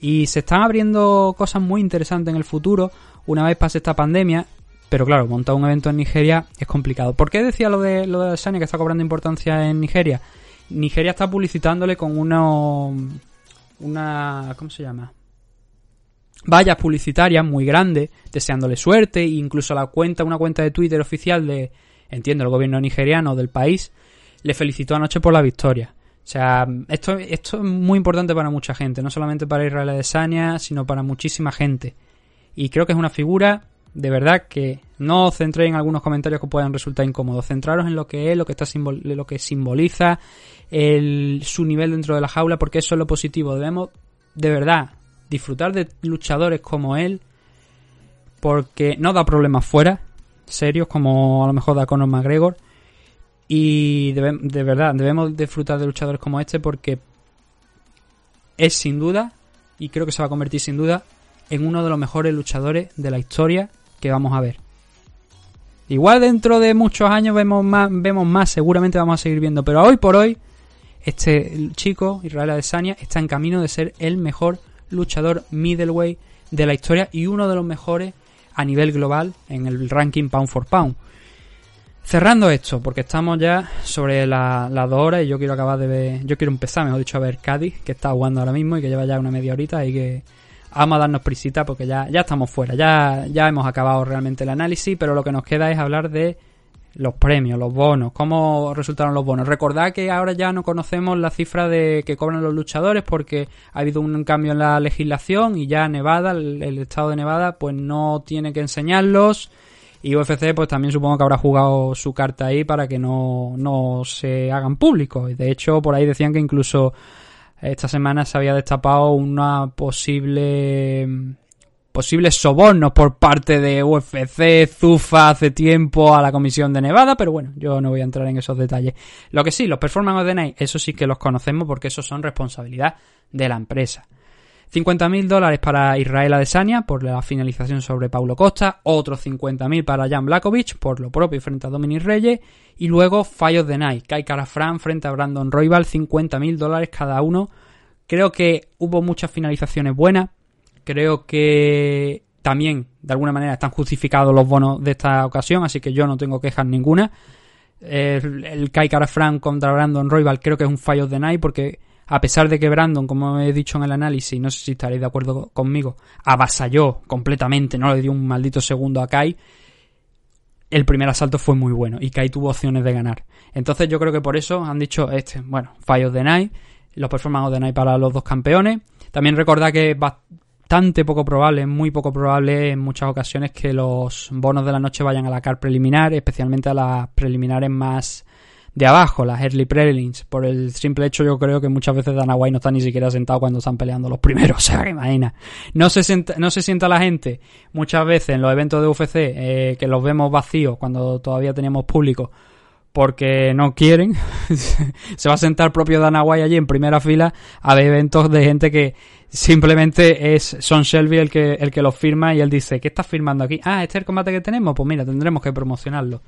Y se están abriendo cosas muy interesantes en el futuro una vez pase esta pandemia. Pero claro, montar un evento en Nigeria es complicado. ¿Por qué decía lo de lo de Sanya que está cobrando importancia en Nigeria? Nigeria está publicitándole con uno una ¿cómo se llama? vallas publicitarias muy grandes, deseándole suerte, e incluso la cuenta, una cuenta de Twitter oficial de, entiendo, el gobierno nigeriano del país, le felicitó anoche por la victoria. O sea, esto, esto es muy importante para mucha gente, no solamente para Israel Adesanya, sino para muchísima gente. Y creo que es una figura de verdad que no os centréis en algunos comentarios que puedan resultar incómodos. Centraros en lo que es, lo que está lo que simboliza, su nivel dentro de la jaula, porque eso es lo positivo. Debemos, de verdad, disfrutar de luchadores como él, porque no da problemas fuera, serios, como a lo mejor da Conor McGregor. Y de verdad, debemos disfrutar de luchadores como este porque es sin duda, y creo que se va a convertir sin duda, en uno de los mejores luchadores de la historia que vamos a ver. Igual dentro de muchos años vemos más, vemos más, seguramente vamos a seguir viendo, pero hoy por hoy, este chico, Israel Adesanya, está en camino de ser el mejor luchador middleweight de la historia y uno de los mejores a nivel global en el ranking pound for pound. Cerrando esto, porque estamos ya sobre las dos horas y yo quiero acabar de ver, yo quiero empezar, mejor dicho, a ver Cádiz, que está jugando ahora mismo y que lleva ya una media horita y que vamos a darnos prisita porque ya, ya estamos fuera, ya, ya hemos acabado realmente el análisis, pero lo que nos queda es hablar de los premios, los bonos, cómo resultaron los bonos. Recordad que ahora ya no conocemos la cifra de que cobran los luchadores porque ha habido un cambio en la legislación y ya Nevada, el estado de Nevada, pues no tiene que enseñarlos y UFC pues también supongo que habrá jugado su carta ahí para que no, no se hagan públicos. De hecho, por ahí decían que incluso esta semana se había destapado una posible posibles sobornos por parte de UFC, Zufa hace tiempo a la Comisión de Nevada, pero bueno, yo no voy a entrar en esos detalles. Lo que sí, los Performance of the Night, eso sí que los conocemos porque esos son responsabilidad de la empresa. 50.000 dólares para Israel Adesanya por la finalización sobre Paulo Costa, otros 50.000 para Jan Blakovic por lo propio frente a Dominic Reyes y luego Fallos de Night, Kai Fran frente a Brandon Royval, 50.000 dólares cada uno. Creo que hubo muchas finalizaciones buenas, creo que también de alguna manera están justificados los bonos de esta ocasión, así que yo no tengo quejas ninguna. El, el Kai Kara Frank contra Brandon Royal creo que es un fallo de night porque a pesar de que Brandon, como he dicho en el análisis, no sé si estaréis de acuerdo conmigo, avasalló completamente, no le dio un maldito segundo a Kai, el primer asalto fue muy bueno y Kai tuvo opciones de ganar. Entonces yo creo que por eso han dicho este, bueno, fallos de Night, los performances de Night para los dos campeones. También recordad que es bastante poco probable, muy poco probable en muchas ocasiones que los bonos de la noche vayan a la car preliminar, especialmente a las preliminares más de abajo, las early prelims. Por el simple hecho, yo creo que muchas veces Dana White no está ni siquiera sentado cuando están peleando los primeros. O sea, que imagina. No se, sienta, no se sienta la gente muchas veces en los eventos de UFC eh, que los vemos vacíos cuando todavía teníamos público porque no quieren. se va a sentar propio Dana White allí en primera fila a ver eventos de gente que simplemente es Son Shelby el que, el que los firma y él dice, ¿qué estás firmando aquí? Ah, este es el combate que tenemos. Pues mira, tendremos que promocionarlo.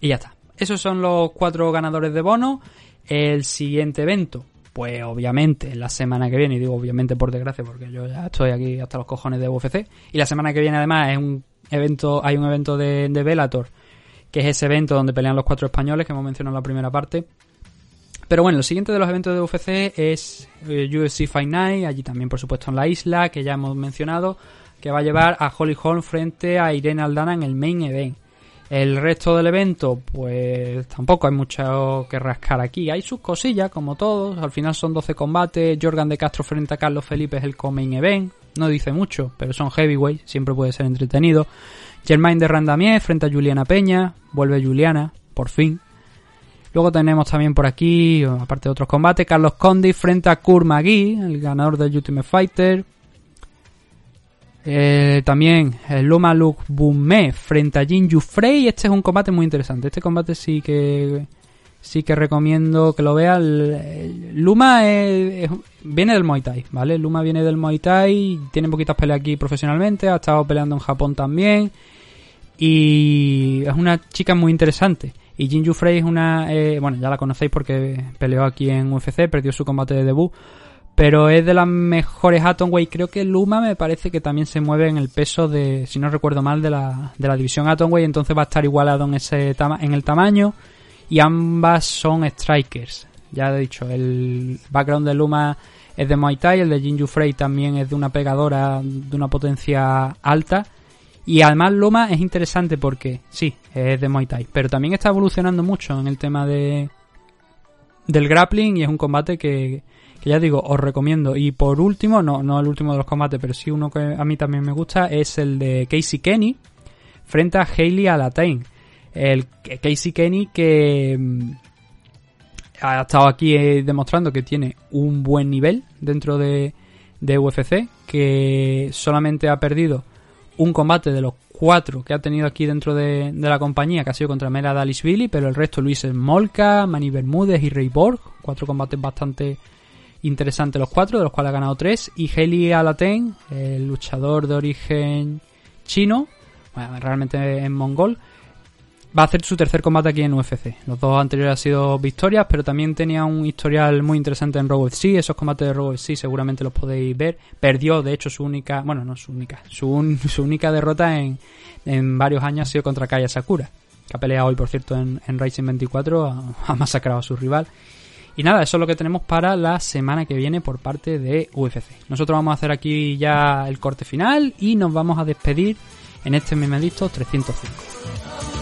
Y ya está. Esos son los cuatro ganadores de bono. El siguiente evento, pues obviamente la semana que viene, y digo obviamente por desgracia, porque yo ya estoy aquí hasta los cojones de UFC. Y la semana que viene además es un evento, hay un evento de, de Bellator, que es ese evento donde pelean los cuatro españoles que hemos mencionado en la primera parte. Pero bueno, lo siguiente de los eventos de UFC es eh, UFC Fight Night, allí también por supuesto en la isla, que ya hemos mencionado, que va a llevar a Holly Holm frente a Irene Aldana en el main event. El resto del evento, pues tampoco hay mucho que rascar aquí. Hay sus cosillas, como todos. Al final son 12 combates. Jorgan de Castro frente a Carlos Felipe es el coming event. No dice mucho, pero son heavyweight. Siempre puede ser entretenido. Germain de Randamier frente a Juliana Peña. Vuelve Juliana, por fin. Luego tenemos también por aquí, aparte de otros combates, Carlos Condi frente a Kur el ganador del Ultimate Fighter. Eh, también el Luma Luke Bume frente a Jinju Frey. Este es un combate muy interesante. Este combate sí que sí que recomiendo que lo veas. Luma viene del Muay Thai, ¿vale? Luma viene del Muay Thai, tiene poquitas peleas aquí profesionalmente, ha estado peleando en Japón también. Y es una chica muy interesante. Y Jinju Frey es una... Eh, bueno, ya la conocéis porque peleó aquí en UFC, perdió su combate de debut pero es de las mejores Atomweight. Creo que Luma me parece que también se mueve en el peso de, si no recuerdo mal, de la, de la división Atomweight, entonces va a estar igualado en, ese en el tamaño y ambas son strikers. Ya he dicho, el background de Luma es de Muay Thai, el de Jinju Frey también es de una pegadora de una potencia alta. Y además Luma es interesante porque, sí, es de Muay Thai, pero también está evolucionando mucho en el tema de del grappling y es un combate que, ya digo, os recomiendo. Y por último, no, no el último de los combates, pero sí uno que a mí también me gusta, es el de Casey Kenny frente a Hayley Alatain. El Casey Kenny que mm, ha estado aquí eh, demostrando que tiene un buen nivel dentro de, de UFC, que solamente ha perdido un combate de los cuatro que ha tenido aquí dentro de, la compañía, que ha sido contra Mera Billy, pero el resto Luis Smolka, Manny Bermúdez y Ray Borg, cuatro combates bastante interesante los cuatro, de los cuales ha ganado tres. Y Heli Alaten, el luchador de origen chino, bueno, realmente en mongol, va a hacer su tercer combate aquí en UFC. Los dos anteriores han sido victorias, pero también tenía un historial muy interesante en Raw FC. Esos combates de Raw FC seguramente los podéis ver. Perdió, de hecho, su única, bueno, no su única, su, su única derrota en, en varios años ha sido contra Kaya Sakura, que ha peleado hoy, por cierto, en, en Racing 24, ha, ha masacrado a su rival. Y nada, eso es lo que tenemos para la semana que viene por parte de UFC. Nosotros vamos a hacer aquí ya el corte final y nos vamos a despedir en este Memedicto 305.